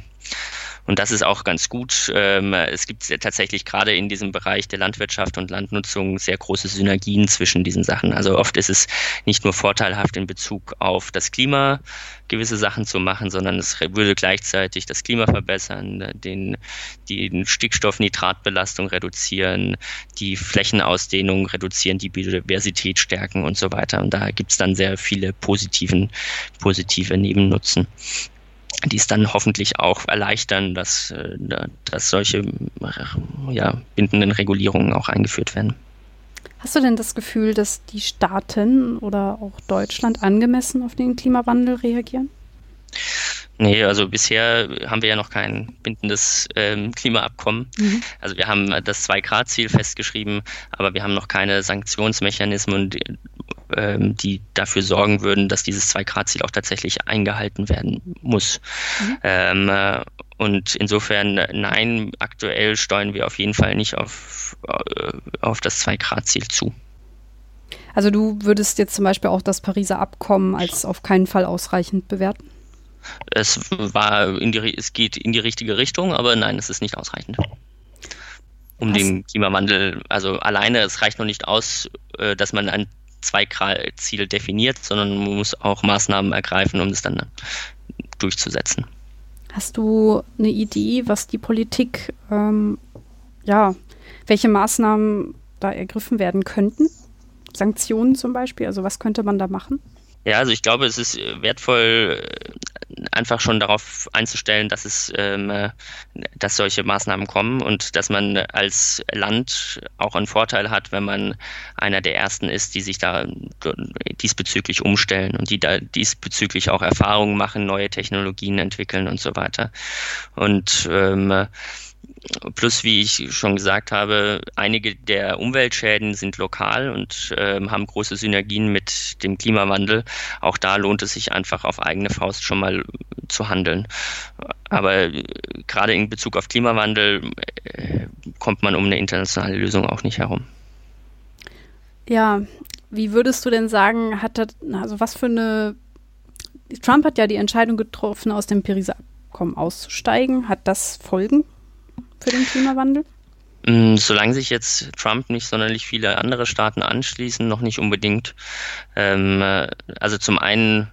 Und das ist auch ganz gut. Ähm, es gibt tatsächlich gerade in diesem Bereich der Landwirtschaft und Landnutzung sehr große Synergien zwischen diesen Sachen. Also oft ist es nicht nur vorteilhaft in Bezug auf das Klima, gewisse Sachen zu machen, sondern es würde gleichzeitig das Klima verbessern, den, die Stickstoffnitratbelastung reduzieren, die Flächenausdehnung reduzieren, die Biodiversität stärken und so weiter. Und da gibt es dann sehr viele positiven, positive Nebennutzen die es dann hoffentlich auch erleichtern, dass, äh, dass solche ja, bindenden Regulierungen auch eingeführt werden. Hast du denn das Gefühl, dass die Staaten oder auch Deutschland angemessen auf den Klimawandel reagieren? Nee, also bisher haben wir ja noch kein bindendes ähm, Klimaabkommen. Mhm. Also wir haben das Zwei-Grad-Ziel festgeschrieben, aber wir haben noch keine Sanktionsmechanismen, ähm, die dafür sorgen würden, dass dieses Zwei-Grad-Ziel auch tatsächlich eingehalten werden muss. Mhm. Ähm, äh, und insofern, nein, aktuell steuern wir auf jeden Fall nicht auf, äh, auf das Zwei-Grad-Ziel zu. Also du würdest jetzt zum Beispiel auch das Pariser Abkommen als auf keinen Fall ausreichend bewerten? Es war in die, es geht in die richtige Richtung, aber nein, es ist nicht ausreichend. Um den Klimawandel, also alleine, es reicht noch nicht aus, äh, dass man ein Zwei-Grad-Ziel definiert, sondern man muss auch Maßnahmen ergreifen, um es dann durchzusetzen. Hast du eine Idee, was die Politik, ähm, ja, welche Maßnahmen da ergriffen werden könnten? Sanktionen zum Beispiel, also was könnte man da machen? Ja, also ich glaube, es ist wertvoll, einfach schon darauf einzustellen, dass es, ähm, äh, dass solche Maßnahmen kommen und dass man als Land auch einen Vorteil hat, wenn man einer der ersten ist, die sich da diesbezüglich umstellen und die da diesbezüglich auch Erfahrungen machen, neue Technologien entwickeln und so weiter. Und ähm, Plus, wie ich schon gesagt habe, einige der Umweltschäden sind lokal und äh, haben große Synergien mit dem Klimawandel. Auch da lohnt es sich einfach auf eigene Faust schon mal zu handeln. Aber äh, gerade in Bezug auf Klimawandel äh, kommt man um eine internationale Lösung auch nicht herum. Ja, wie würdest du denn sagen, hat das, also was für eine Trump hat ja die Entscheidung getroffen, aus dem Pariser Abkommen auszusteigen. Hat das Folgen für den Klimawandel? Mm, solange sich jetzt Trump nicht sonderlich viele andere Staaten anschließen, noch nicht unbedingt. Ähm, äh, also zum einen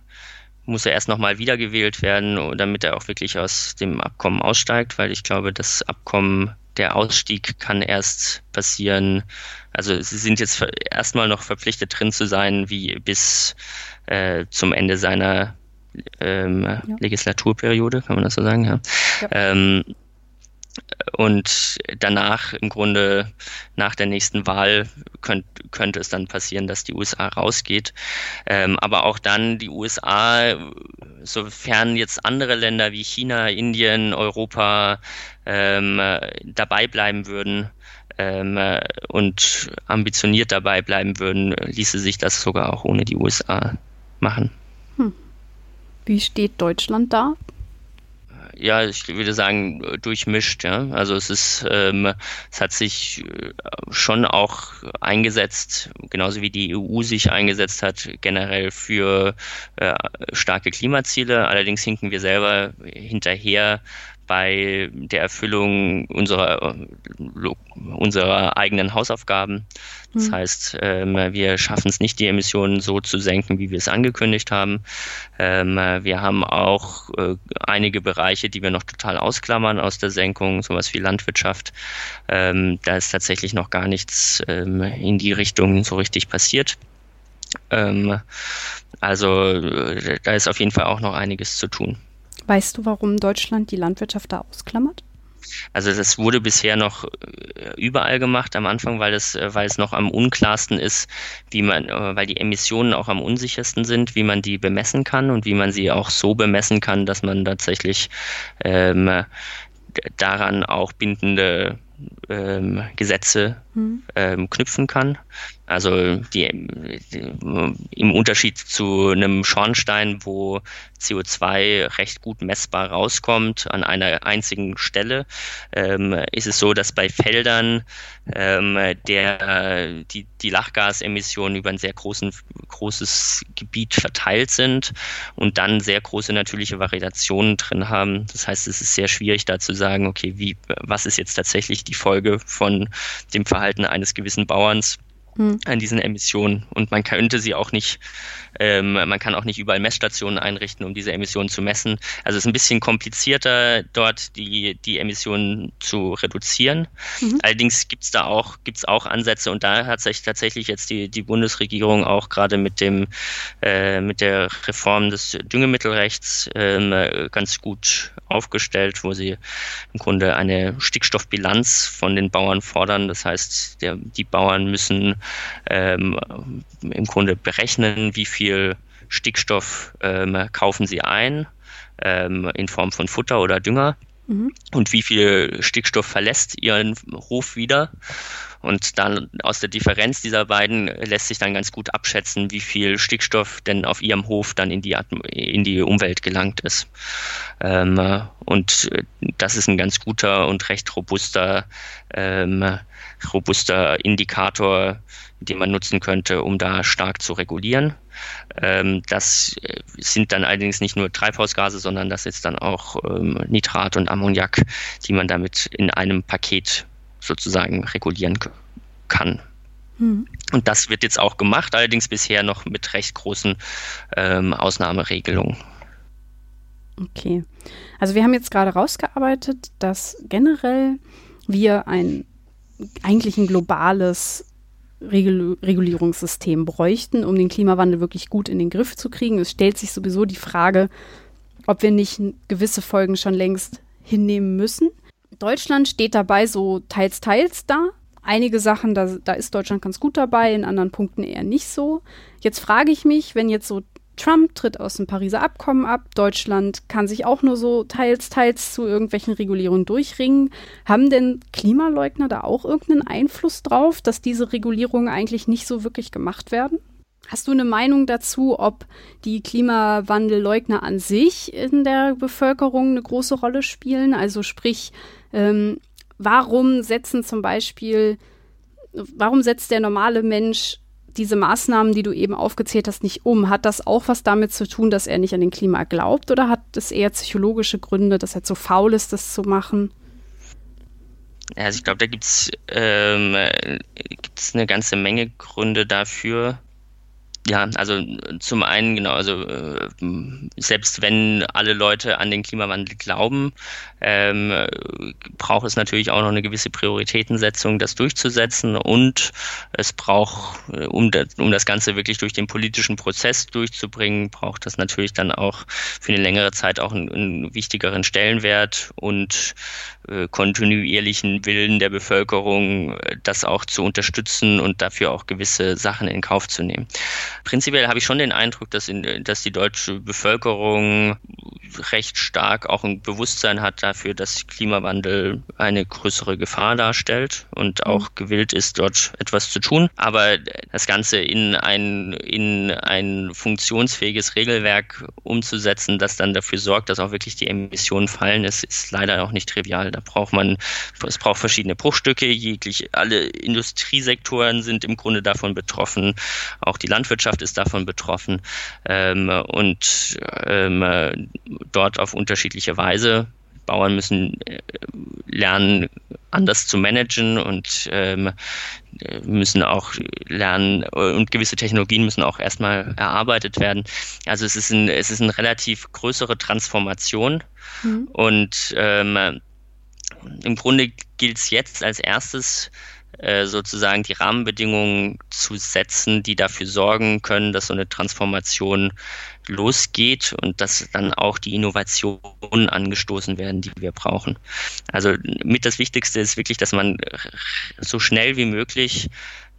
muss er erst nochmal wiedergewählt werden, damit er auch wirklich aus dem Abkommen aussteigt, weil ich glaube, das Abkommen, der Ausstieg kann erst passieren. Also sie sind jetzt erstmal noch verpflichtet drin zu sein, wie bis äh, zum Ende seiner ähm, ja. Legislaturperiode, kann man das so sagen, ja. ja. Ähm, und danach im Grunde nach der nächsten Wahl könnt, könnte es dann passieren, dass die USA rausgeht. Ähm, aber auch dann die USA, sofern jetzt andere Länder wie China, Indien, Europa ähm, dabei bleiben würden, ähm, und ambitioniert dabei bleiben würden, ließe sich das sogar auch ohne die USA machen. Hm. Wie steht Deutschland da? Ja, ich würde sagen, durchmischt. Ja. Also es ist, ähm, es hat sich äh, schon auch eingesetzt, genauso wie die EU sich eingesetzt hat, generell für äh, starke Klimaziele. Allerdings hinken wir selber hinterher bei der Erfüllung unserer, unserer eigenen Hausaufgaben. Das mhm. heißt, ähm, wir schaffen es nicht, die Emissionen so zu senken, wie wir es angekündigt haben. Ähm, wir haben auch äh, einige Bereiche, die wir noch total ausklammern aus der Senkung, sowas wie Landwirtschaft. Ähm, da ist tatsächlich noch gar nichts in die Richtung so richtig passiert. Also äh, da ist auf jeden Fall auch noch einiges zu tun. Weißt du, warum Deutschland die Landwirtschaft da ausklammert? Also das wurde bisher noch äh, überall gemacht am Anfang, weil es, äh, weil es noch am unklarsten ist, wie man, äh, weil die Emissionen auch am unsichersten sind, wie man die bemessen kann und wie man sie auch so bemessen kann, dass man tatsächlich ähm, daran auch bindende ähm, Gesetze ähm, knüpfen kann. Also die, die, im Unterschied zu einem Schornstein, wo CO2 recht gut messbar rauskommt an einer einzigen Stelle, ähm, ist es so, dass bei Feldern ähm, der, die, die Lachgasemissionen über ein sehr großen, großes Gebiet verteilt sind und dann sehr große natürliche Variationen drin haben. Das heißt, es ist sehr schwierig da zu sagen, okay, wie, was ist jetzt tatsächlich die Folge von dem Verhalten eines gewissen Bauerns hm. an diesen Emissionen. Und man könnte sie auch nicht, ähm, man kann auch nicht überall Messstationen einrichten, um diese Emissionen zu messen. Also es ist ein bisschen komplizierter, dort die, die Emissionen zu reduzieren. Mhm. Allerdings gibt es da auch, gibt's auch Ansätze und da hat sich tatsächlich jetzt die, die Bundesregierung auch gerade mit dem, äh, mit der Reform des Düngemittelrechts ähm, ganz gut aufgestellt, wo sie im Grunde eine Stickstoffbilanz von den Bauern fordern. Das heißt, der, die Bauern müssen ähm, im Grunde berechnen, wie viel Stickstoff ähm, kaufen sie ein ähm, in Form von Futter oder Dünger mhm. und wie viel Stickstoff verlässt ihren Hof wieder. Und dann aus der Differenz dieser beiden lässt sich dann ganz gut abschätzen, wie viel Stickstoff denn auf ihrem Hof dann in die, in die Umwelt gelangt ist. Ähm, und das ist ein ganz guter und recht robuster, ähm, robuster Indikator, den man nutzen könnte, um da stark zu regulieren. Ähm, das sind dann allerdings nicht nur Treibhausgase, sondern das ist dann auch ähm, Nitrat und Ammoniak, die man damit in einem Paket sozusagen regulieren kann. Hm. Und das wird jetzt auch gemacht, allerdings bisher noch mit recht großen ähm, Ausnahmeregelungen. Okay. Also wir haben jetzt gerade rausgearbeitet, dass generell wir ein eigentlich ein globales Regul Regulierungssystem bräuchten, um den Klimawandel wirklich gut in den Griff zu kriegen. Es stellt sich sowieso die Frage, ob wir nicht gewisse Folgen schon längst hinnehmen müssen. Deutschland steht dabei so teils, teils da. Einige Sachen, da, da ist Deutschland ganz gut dabei, in anderen Punkten eher nicht so. Jetzt frage ich mich, wenn jetzt so Trump tritt aus dem Pariser Abkommen ab, Deutschland kann sich auch nur so teils, teils zu irgendwelchen Regulierungen durchringen. Haben denn Klimaleugner da auch irgendeinen Einfluss drauf, dass diese Regulierungen eigentlich nicht so wirklich gemacht werden? Hast du eine Meinung dazu, ob die Klimawandelleugner an sich in der Bevölkerung eine große Rolle spielen? Also sprich, ähm, warum setzen zum Beispiel, warum setzt der normale Mensch diese Maßnahmen, die du eben aufgezählt hast, nicht um? Hat das auch was damit zu tun, dass er nicht an den Klima glaubt oder hat es eher psychologische Gründe, dass er zu faul ist, das zu machen? Also ich glaube, da gibt es ähm, eine ganze Menge Gründe dafür. Ja, also zum einen, genau, also äh, selbst wenn alle Leute an den Klimawandel glauben, ähm, braucht es natürlich auch noch eine gewisse Prioritätensetzung, das durchzusetzen und es braucht, äh, um, das, um das Ganze wirklich durch den politischen Prozess durchzubringen, braucht das natürlich dann auch für eine längere Zeit auch einen, einen wichtigeren Stellenwert und äh, kontinuierlichen Willen der Bevölkerung, äh, das auch zu unterstützen und dafür auch gewisse Sachen in Kauf zu nehmen. Prinzipiell habe ich schon den Eindruck, dass, in, dass die deutsche Bevölkerung recht stark auch ein Bewusstsein hat dafür, dass Klimawandel eine größere Gefahr darstellt und mhm. auch gewillt ist, dort etwas zu tun. Aber das Ganze in ein, in ein funktionsfähiges Regelwerk umzusetzen, das dann dafür sorgt, dass auch wirklich die Emissionen fallen, ist, ist leider auch nicht trivial. Da braucht man, es braucht verschiedene Bruchstücke, jeglich alle Industriesektoren sind im Grunde davon betroffen, auch die Landwirtschaft ist davon betroffen ähm, und ähm, dort auf unterschiedliche Weise. Bauern müssen äh, lernen, anders zu managen und ähm, müssen auch lernen und gewisse Technologien müssen auch erstmal erarbeitet werden. Also es ist, ein, es ist eine relativ größere Transformation mhm. und ähm, im Grunde gilt es jetzt als erstes äh, sozusagen die Rahmenbedingungen zu setzen, die dafür sorgen können, dass so eine Transformation losgeht und dass dann auch die Innovationen angestoßen werden, die wir brauchen. Also mit das Wichtigste ist wirklich, dass man so schnell wie möglich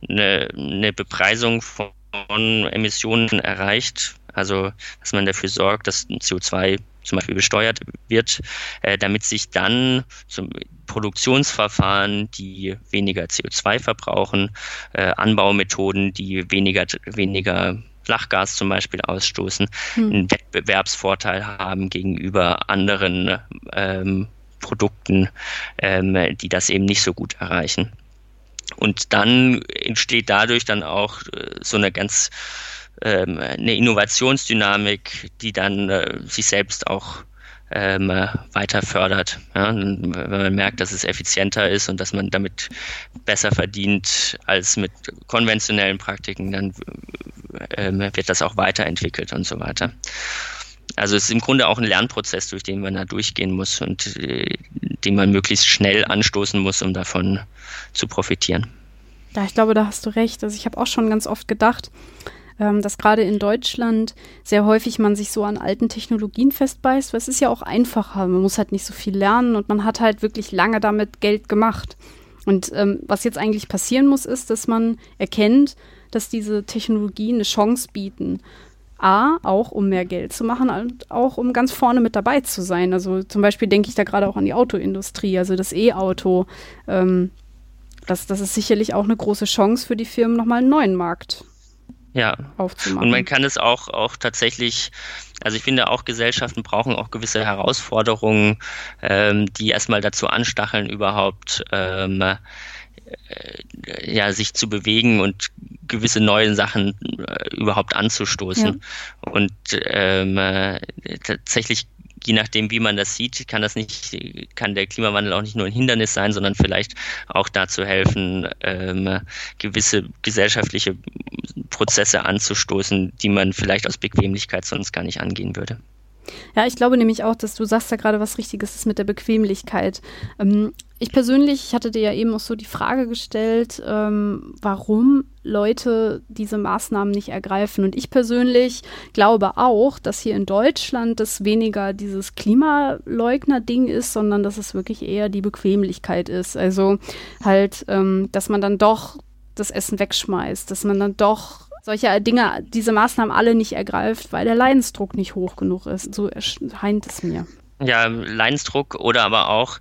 eine, eine Bepreisung von Emissionen erreicht. Also, dass man dafür sorgt, dass CO2 zum Beispiel besteuert wird, äh, damit sich dann zum Produktionsverfahren, die weniger CO2 verbrauchen, äh, Anbaumethoden, die weniger, weniger Flachgas zum Beispiel ausstoßen, hm. einen Wettbewerbsvorteil haben gegenüber anderen ähm, Produkten, ähm, die das eben nicht so gut erreichen. Und dann entsteht dadurch dann auch äh, so eine ganz ähm, eine Innovationsdynamik, die dann äh, sich selbst auch ähm, weiter fördert. Ja? Wenn man merkt, dass es effizienter ist und dass man damit besser verdient als mit konventionellen Praktiken, dann ähm, wird das auch weiterentwickelt und so weiter. Also es ist im Grunde auch ein Lernprozess, durch den man da durchgehen muss und äh, den man möglichst schnell anstoßen muss, um davon zu profitieren. Ja, ich glaube, da hast du recht. Also ich habe auch schon ganz oft gedacht, ähm, dass gerade in Deutschland sehr häufig man sich so an alten Technologien festbeißt, weil es ist ja auch einfacher. Man muss halt nicht so viel lernen und man hat halt wirklich lange damit Geld gemacht. Und ähm, was jetzt eigentlich passieren muss, ist, dass man erkennt, dass diese Technologien eine Chance bieten. A, auch um mehr Geld zu machen und auch um ganz vorne mit dabei zu sein. Also zum Beispiel denke ich da gerade auch an die Autoindustrie, also das E-Auto. Ähm, das, das ist sicherlich auch eine große Chance für die Firmen, nochmal einen neuen Markt ja. aufzumachen. Und man kann es auch, auch tatsächlich, also ich finde auch Gesellschaften brauchen auch gewisse Herausforderungen, ähm, die erstmal dazu anstacheln, überhaupt ähm, äh, ja, sich zu bewegen und gewisse neue Sachen äh, überhaupt anzustoßen. Ja. Und ähm, äh, tatsächlich je nachdem, wie man das sieht, kann das nicht, kann der Klimawandel auch nicht nur ein Hindernis sein, sondern vielleicht auch dazu helfen, ähm, gewisse gesellschaftliche Prozesse anzustoßen, die man vielleicht aus Bequemlichkeit sonst gar nicht angehen würde. Ja, ich glaube nämlich auch, dass du sagst da gerade was Richtiges ist mit der Bequemlichkeit. Ähm, ich persönlich, ich hatte dir ja eben auch so die Frage gestellt, ähm, warum Leute diese Maßnahmen nicht ergreifen. Und ich persönlich glaube auch, dass hier in Deutschland das weniger dieses Klimaleugner-Ding ist, sondern dass es wirklich eher die Bequemlichkeit ist. Also halt, ähm, dass man dann doch das Essen wegschmeißt, dass man dann doch solche Dinge, diese Maßnahmen alle nicht ergreift, weil der Leidensdruck nicht hoch genug ist. So erscheint es mir. Ja, Leidensdruck oder aber auch,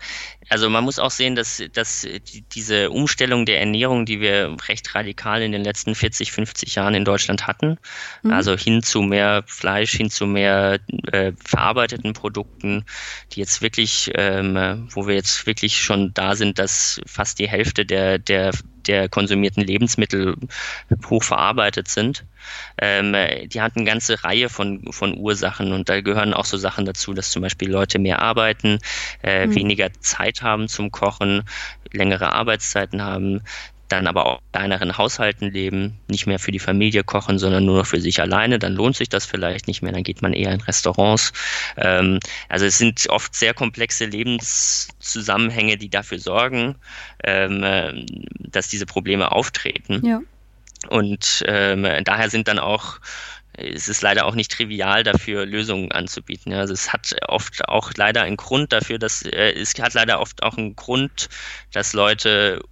also man muss auch sehen, dass, dass diese Umstellung der Ernährung, die wir recht radikal in den letzten 40, 50 Jahren in Deutschland hatten, mhm. also hin zu mehr Fleisch, hin zu mehr äh, verarbeiteten Produkten, die jetzt wirklich, ähm, wo wir jetzt wirklich schon da sind, dass fast die Hälfte der, der der konsumierten Lebensmittel hochverarbeitet sind. Ähm, die hat eine ganze Reihe von, von Ursachen und da gehören auch so Sachen dazu, dass zum Beispiel Leute mehr arbeiten, äh, mhm. weniger Zeit haben zum Kochen, längere Arbeitszeiten haben, dann aber auch in kleineren Haushalten leben, nicht mehr für die Familie kochen, sondern nur noch für sich alleine, dann lohnt sich das vielleicht nicht mehr, dann geht man eher in Restaurants. Ähm, also es sind oft sehr komplexe Lebenszusammenhänge, die dafür sorgen, ähm, dass diese Probleme auftreten. Ja. Und ähm, daher sind dann auch es ist leider auch nicht trivial dafür, Lösungen anzubieten. Also es hat oft auch leider einen Grund dafür, dass äh, es hat leider oft auch einen Grund, dass Leute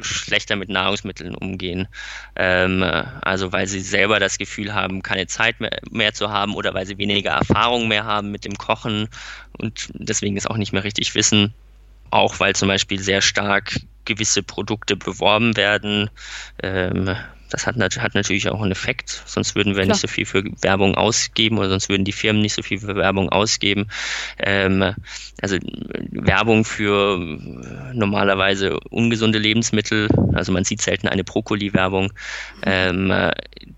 schlechter mit Nahrungsmitteln umgehen. Ähm, also weil sie selber das Gefühl haben, keine Zeit mehr, mehr, zu haben oder weil sie weniger Erfahrung mehr haben mit dem Kochen und deswegen es auch nicht mehr richtig wissen. Auch weil zum Beispiel sehr stark gewisse Produkte beworben werden. Ähm, das hat, hat, natürlich auch einen Effekt, sonst würden wir Klar. nicht so viel für Werbung ausgeben oder sonst würden die Firmen nicht so viel für Werbung ausgeben. Ähm, also Werbung für normalerweise ungesunde Lebensmittel, also man sieht selten eine Brokkoli-Werbung, ähm,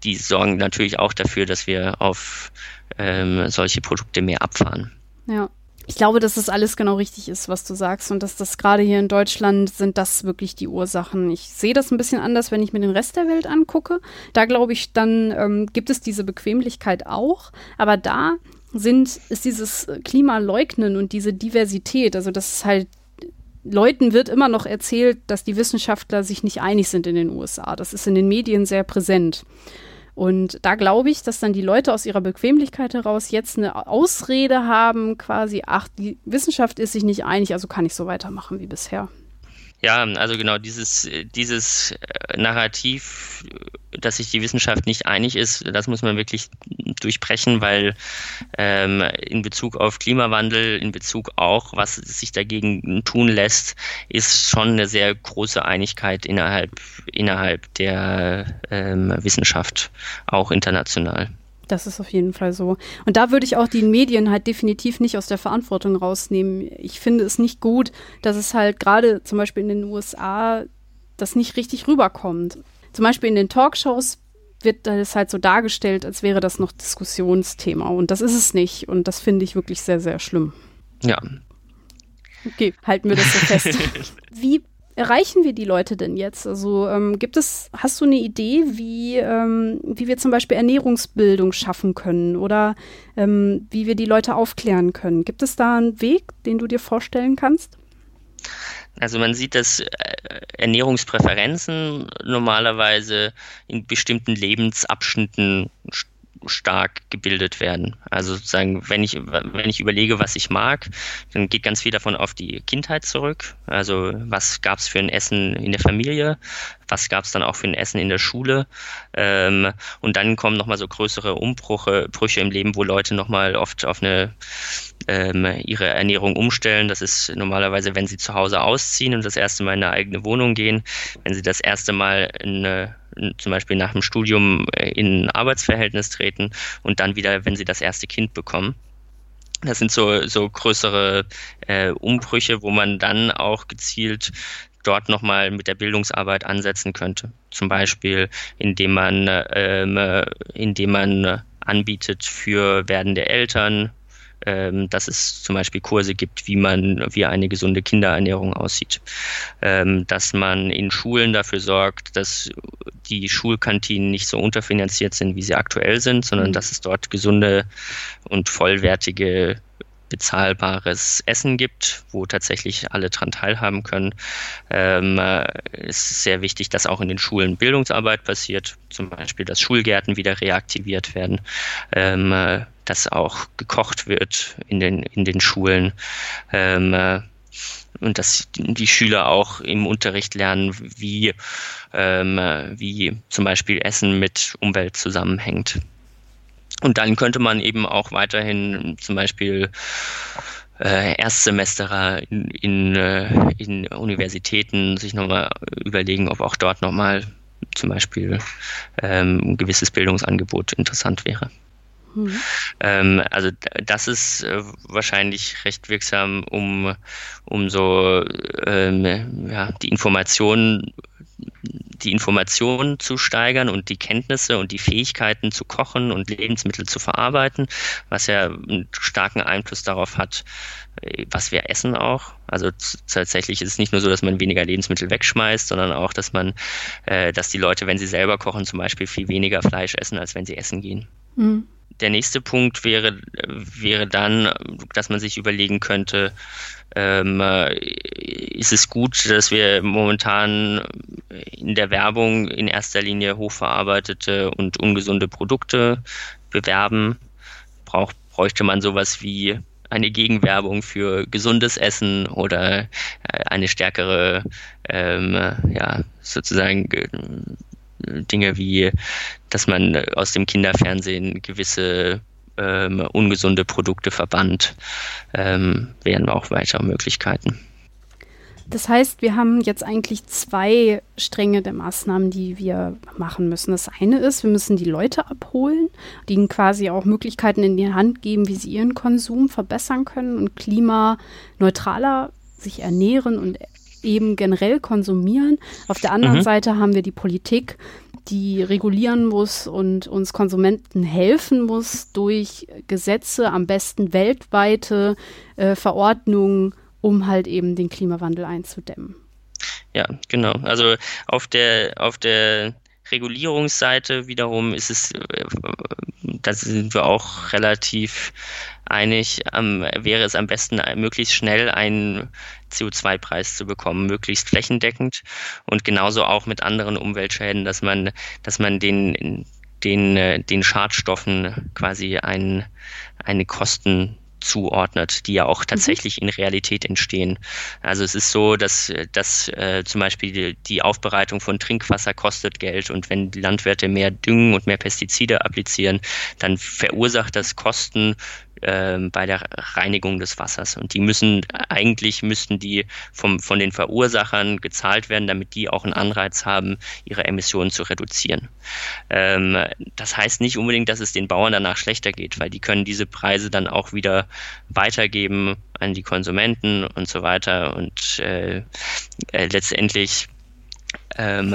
die sorgen natürlich auch dafür, dass wir auf ähm, solche Produkte mehr abfahren. Ja ich glaube, dass das alles genau richtig ist, was du sagst und dass das gerade hier in Deutschland sind das wirklich die Ursachen. Ich sehe das ein bisschen anders, wenn ich mir den Rest der Welt angucke. Da glaube ich, dann ähm, gibt es diese Bequemlichkeit auch, aber da sind ist dieses Klimaleugnen und diese Diversität, also das ist halt Leuten wird immer noch erzählt, dass die Wissenschaftler sich nicht einig sind in den USA. Das ist in den Medien sehr präsent. Und da glaube ich, dass dann die Leute aus ihrer Bequemlichkeit heraus jetzt eine Ausrede haben, quasi, ach, die Wissenschaft ist sich nicht einig, also kann ich so weitermachen wie bisher. Ja, also genau dieses, dieses äh, Narrativ, dass sich die Wissenschaft nicht einig ist, das muss man wirklich durchbrechen, weil ähm, in Bezug auf Klimawandel, in Bezug auch, was sich dagegen tun lässt, ist schon eine sehr große Einigkeit innerhalb, innerhalb der ähm, Wissenschaft, auch international. Das ist auf jeden Fall so. Und da würde ich auch die Medien halt definitiv nicht aus der Verantwortung rausnehmen. Ich finde es nicht gut, dass es halt gerade zum Beispiel in den USA das nicht richtig rüberkommt. Zum Beispiel in den Talkshows wird das halt so dargestellt, als wäre das noch Diskussionsthema. Und das ist es nicht. Und das finde ich wirklich sehr, sehr schlimm. Ja. Okay, halten wir das so fest. [LAUGHS] Wie erreichen wir die Leute denn jetzt? Also ähm, gibt es, hast du eine Idee, wie, ähm, wie wir zum Beispiel Ernährungsbildung schaffen können oder ähm, wie wir die Leute aufklären können? Gibt es da einen Weg, den du dir vorstellen kannst? Also man sieht, dass äh, Ernährungspräferenzen normalerweise in bestimmten Lebensabschnitten stark gebildet werden. Also sozusagen, wenn ich, wenn ich überlege, was ich mag, dann geht ganz viel davon auf die Kindheit zurück. Also was gab es für ein Essen in der Familie, was gab es dann auch für ein Essen in der Schule. Ähm, und dann kommen nochmal so größere Umbrüche Brüche im Leben, wo Leute nochmal oft auf eine ähm, ihre Ernährung umstellen. Das ist normalerweise, wenn sie zu Hause ausziehen und das erste Mal in eine eigene Wohnung gehen, wenn sie das erste Mal eine zum Beispiel nach dem Studium äh, in ein Arbeitsverhältnis treten und dann wieder, wenn sie das erste Kind bekommen. Das sind so, so größere äh, Umbrüche, wo man dann auch gezielt dort nochmal mit der Bildungsarbeit ansetzen könnte. Zum Beispiel, indem man, ähm, äh, indem man anbietet für werdende Eltern, ähm, dass es zum Beispiel Kurse gibt, wie man, wie eine gesunde Kinderernährung aussieht, ähm, dass man in Schulen dafür sorgt, dass die Schulkantinen nicht so unterfinanziert sind, wie sie aktuell sind, sondern mhm. dass es dort gesunde und vollwertige bezahlbares Essen gibt, wo tatsächlich alle dran teilhaben können. Ähm, äh, es ist sehr wichtig, dass auch in den Schulen Bildungsarbeit passiert, zum Beispiel, dass Schulgärten wieder reaktiviert werden, ähm, äh, dass auch gekocht wird in den, in den Schulen. Ähm, äh, und dass die Schüler auch im Unterricht lernen, wie, ähm, wie zum Beispiel Essen mit Umwelt zusammenhängt. Und dann könnte man eben auch weiterhin zum Beispiel äh, Erstsemesterer in, in, äh, in Universitäten sich nochmal überlegen, ob auch dort nochmal zum Beispiel ähm, ein gewisses Bildungsangebot interessant wäre. Mhm. Ähm, also das ist äh, wahrscheinlich recht wirksam, um, um so ähm, ja, die Informationen die Informationen zu steigern und die Kenntnisse und die Fähigkeiten zu kochen und Lebensmittel zu verarbeiten, was ja einen starken Einfluss darauf hat, äh, was wir essen auch. Also tatsächlich ist es nicht nur so, dass man weniger Lebensmittel wegschmeißt, sondern auch, dass man, äh, dass die Leute, wenn sie selber kochen, zum Beispiel viel weniger Fleisch essen, als wenn sie essen gehen. Mhm. Der nächste Punkt wäre, wäre dann, dass man sich überlegen könnte, ähm, äh, ist es gut, dass wir momentan in der Werbung in erster Linie hochverarbeitete und ungesunde Produkte bewerben, braucht, bräuchte man sowas wie eine Gegenwerbung für gesundes Essen oder äh, eine stärkere, ähm, ja, sozusagen äh, Dinge wie, dass man aus dem Kinderfernsehen gewisse ähm, ungesunde Produkte verbannt, ähm, wären auch weitere Möglichkeiten. Das heißt, wir haben jetzt eigentlich zwei Stränge der Maßnahmen, die wir machen müssen. Das eine ist, wir müssen die Leute abholen, ihnen quasi auch Möglichkeiten in die Hand geben, wie sie ihren Konsum verbessern können und klimaneutraler sich ernähren und eben generell konsumieren. Auf der anderen mhm. Seite haben wir die Politik, die regulieren muss und uns Konsumenten helfen muss durch Gesetze, am besten weltweite äh, Verordnungen um halt eben den Klimawandel einzudämmen. Ja, genau. Also auf der, auf der Regulierungsseite. Wiederum ist es, äh, da sind wir auch relativ einig, ähm, wäre es am besten, möglichst schnell einen CO2-Preis zu bekommen, möglichst flächendeckend. Und genauso auch mit anderen Umweltschäden, dass man, dass man den, den, äh, den Schadstoffen quasi ein, eine Kosten zuordnet, die ja auch mhm. tatsächlich in Realität entstehen. Also es ist so, dass, dass äh, zum Beispiel die, die, Aufbereitung von Trinkwasser kostet Geld und wenn die Landwirte mehr Düngen und mehr Pestizide applizieren, dann verursacht das Kosten bei der Reinigung des Wassers. Und die müssen, eigentlich müssten die vom, von den Verursachern gezahlt werden, damit die auch einen Anreiz haben, ihre Emissionen zu reduzieren. Ähm, das heißt nicht unbedingt, dass es den Bauern danach schlechter geht, weil die können diese Preise dann auch wieder weitergeben an die Konsumenten und so weiter. Und äh, äh, letztendlich ähm,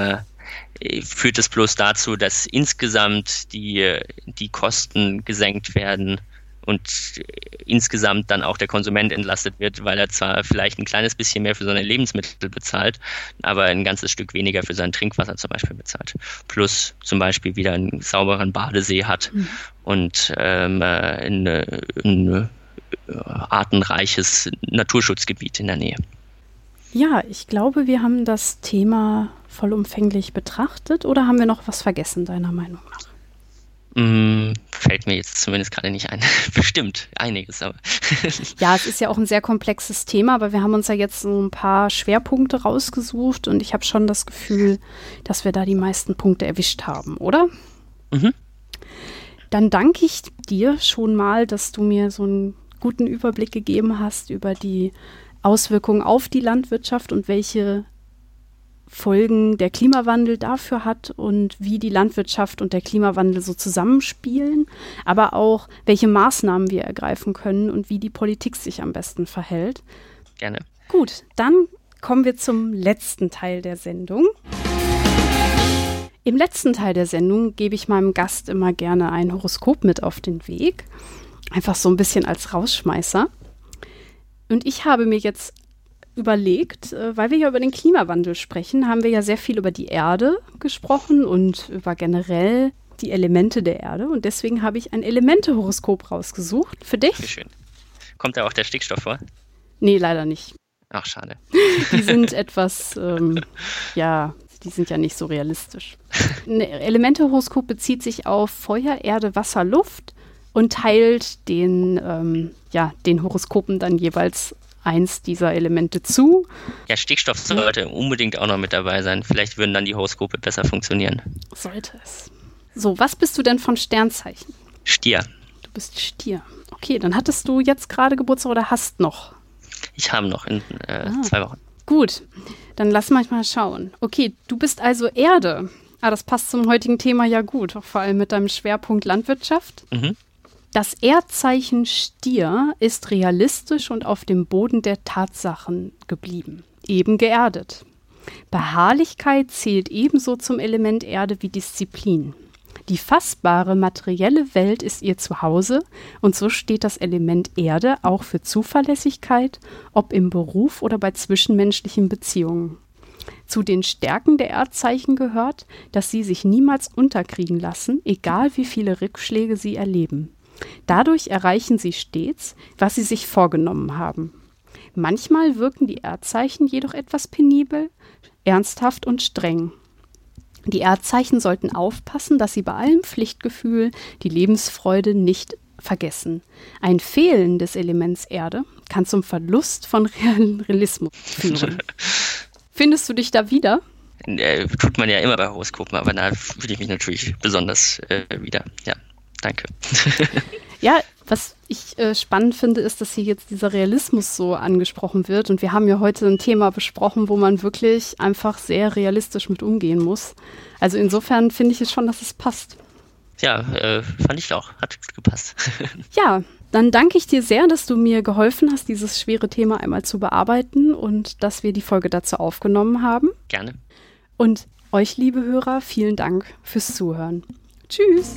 äh, führt es bloß dazu, dass insgesamt die, die Kosten gesenkt werden und insgesamt dann auch der Konsument entlastet wird, weil er zwar vielleicht ein kleines bisschen mehr für seine Lebensmittel bezahlt, aber ein ganzes Stück weniger für sein Trinkwasser zum Beispiel bezahlt. Plus zum Beispiel wieder einen sauberen Badesee hat mhm. und ähm, ein, ein artenreiches Naturschutzgebiet in der Nähe. Ja, ich glaube, wir haben das Thema vollumfänglich betrachtet oder haben wir noch was vergessen, deiner Meinung nach? Mm, fällt mir jetzt zumindest gerade nicht ein. [LAUGHS] Bestimmt einiges, aber. [LAUGHS] ja, es ist ja auch ein sehr komplexes Thema, aber wir haben uns ja jetzt so ein paar Schwerpunkte rausgesucht und ich habe schon das Gefühl, dass wir da die meisten Punkte erwischt haben, oder? Mhm. Dann danke ich dir schon mal, dass du mir so einen guten Überblick gegeben hast über die Auswirkungen auf die Landwirtschaft und welche Folgen der Klimawandel dafür hat und wie die Landwirtschaft und der Klimawandel so zusammenspielen, aber auch welche Maßnahmen wir ergreifen können und wie die Politik sich am besten verhält. Gerne. Gut, dann kommen wir zum letzten Teil der Sendung. Im letzten Teil der Sendung gebe ich meinem Gast immer gerne ein Horoskop mit auf den Weg. Einfach so ein bisschen als Rausschmeißer. Und ich habe mir jetzt überlegt, äh, weil wir ja über den Klimawandel sprechen, haben wir ja sehr viel über die Erde gesprochen und über generell die Elemente der Erde. Und deswegen habe ich ein Elemente-Horoskop rausgesucht für dich. Wie schön. Kommt da auch der Stickstoff vor? Nee, leider nicht. Ach, schade. Die sind [LAUGHS] etwas, ähm, ja, die sind ja nicht so realistisch. Ein Elemente-Horoskop bezieht sich auf Feuer, Erde, Wasser, Luft und teilt den, ähm, ja, den Horoskopen dann jeweils eins dieser Elemente zu. Ja, Stickstoff sollte unbedingt auch noch mit dabei sein. Vielleicht würden dann die Horoskope besser funktionieren. Sollte es. So, was bist du denn von Sternzeichen? Stier. Du bist Stier. Okay, dann hattest du jetzt gerade Geburtstag oder hast noch? Ich habe noch in äh, ah. zwei Wochen. Gut, dann lass mal schauen. Okay, du bist also Erde. Ah, das passt zum heutigen Thema ja gut, vor allem mit deinem Schwerpunkt Landwirtschaft. Mhm. Das Erdzeichen Stier ist realistisch und auf dem Boden der Tatsachen geblieben, eben geerdet. Beharrlichkeit zählt ebenso zum Element Erde wie Disziplin. Die fassbare materielle Welt ist ihr Zuhause und so steht das Element Erde auch für Zuverlässigkeit, ob im Beruf oder bei zwischenmenschlichen Beziehungen. Zu den Stärken der Erdzeichen gehört, dass sie sich niemals unterkriegen lassen, egal wie viele Rückschläge sie erleben. Dadurch erreichen sie stets, was sie sich vorgenommen haben. Manchmal wirken die Erdzeichen jedoch etwas penibel, ernsthaft und streng. Die Erdzeichen sollten aufpassen, dass sie bei allem Pflichtgefühl die Lebensfreude nicht vergessen. Ein Fehlen des Elements Erde kann zum Verlust von Realismus führen. [LAUGHS] Findest du dich da wieder? Äh, tut man ja immer bei Horoskopen, aber da fühle ich mich natürlich besonders äh, wieder. Ja, danke. [LAUGHS] ja, was ich äh, spannend finde, ist, dass hier jetzt dieser Realismus so angesprochen wird. Und wir haben ja heute ein Thema besprochen, wo man wirklich einfach sehr realistisch mit umgehen muss. Also insofern finde ich es schon, dass es passt. Ja, äh, fand ich auch. Hat gepasst. [LAUGHS] ja, dann danke ich dir sehr, dass du mir geholfen hast, dieses schwere Thema einmal zu bearbeiten und dass wir die Folge dazu aufgenommen haben. Gerne. Und euch, liebe Hörer, vielen Dank fürs Zuhören. Tschüss.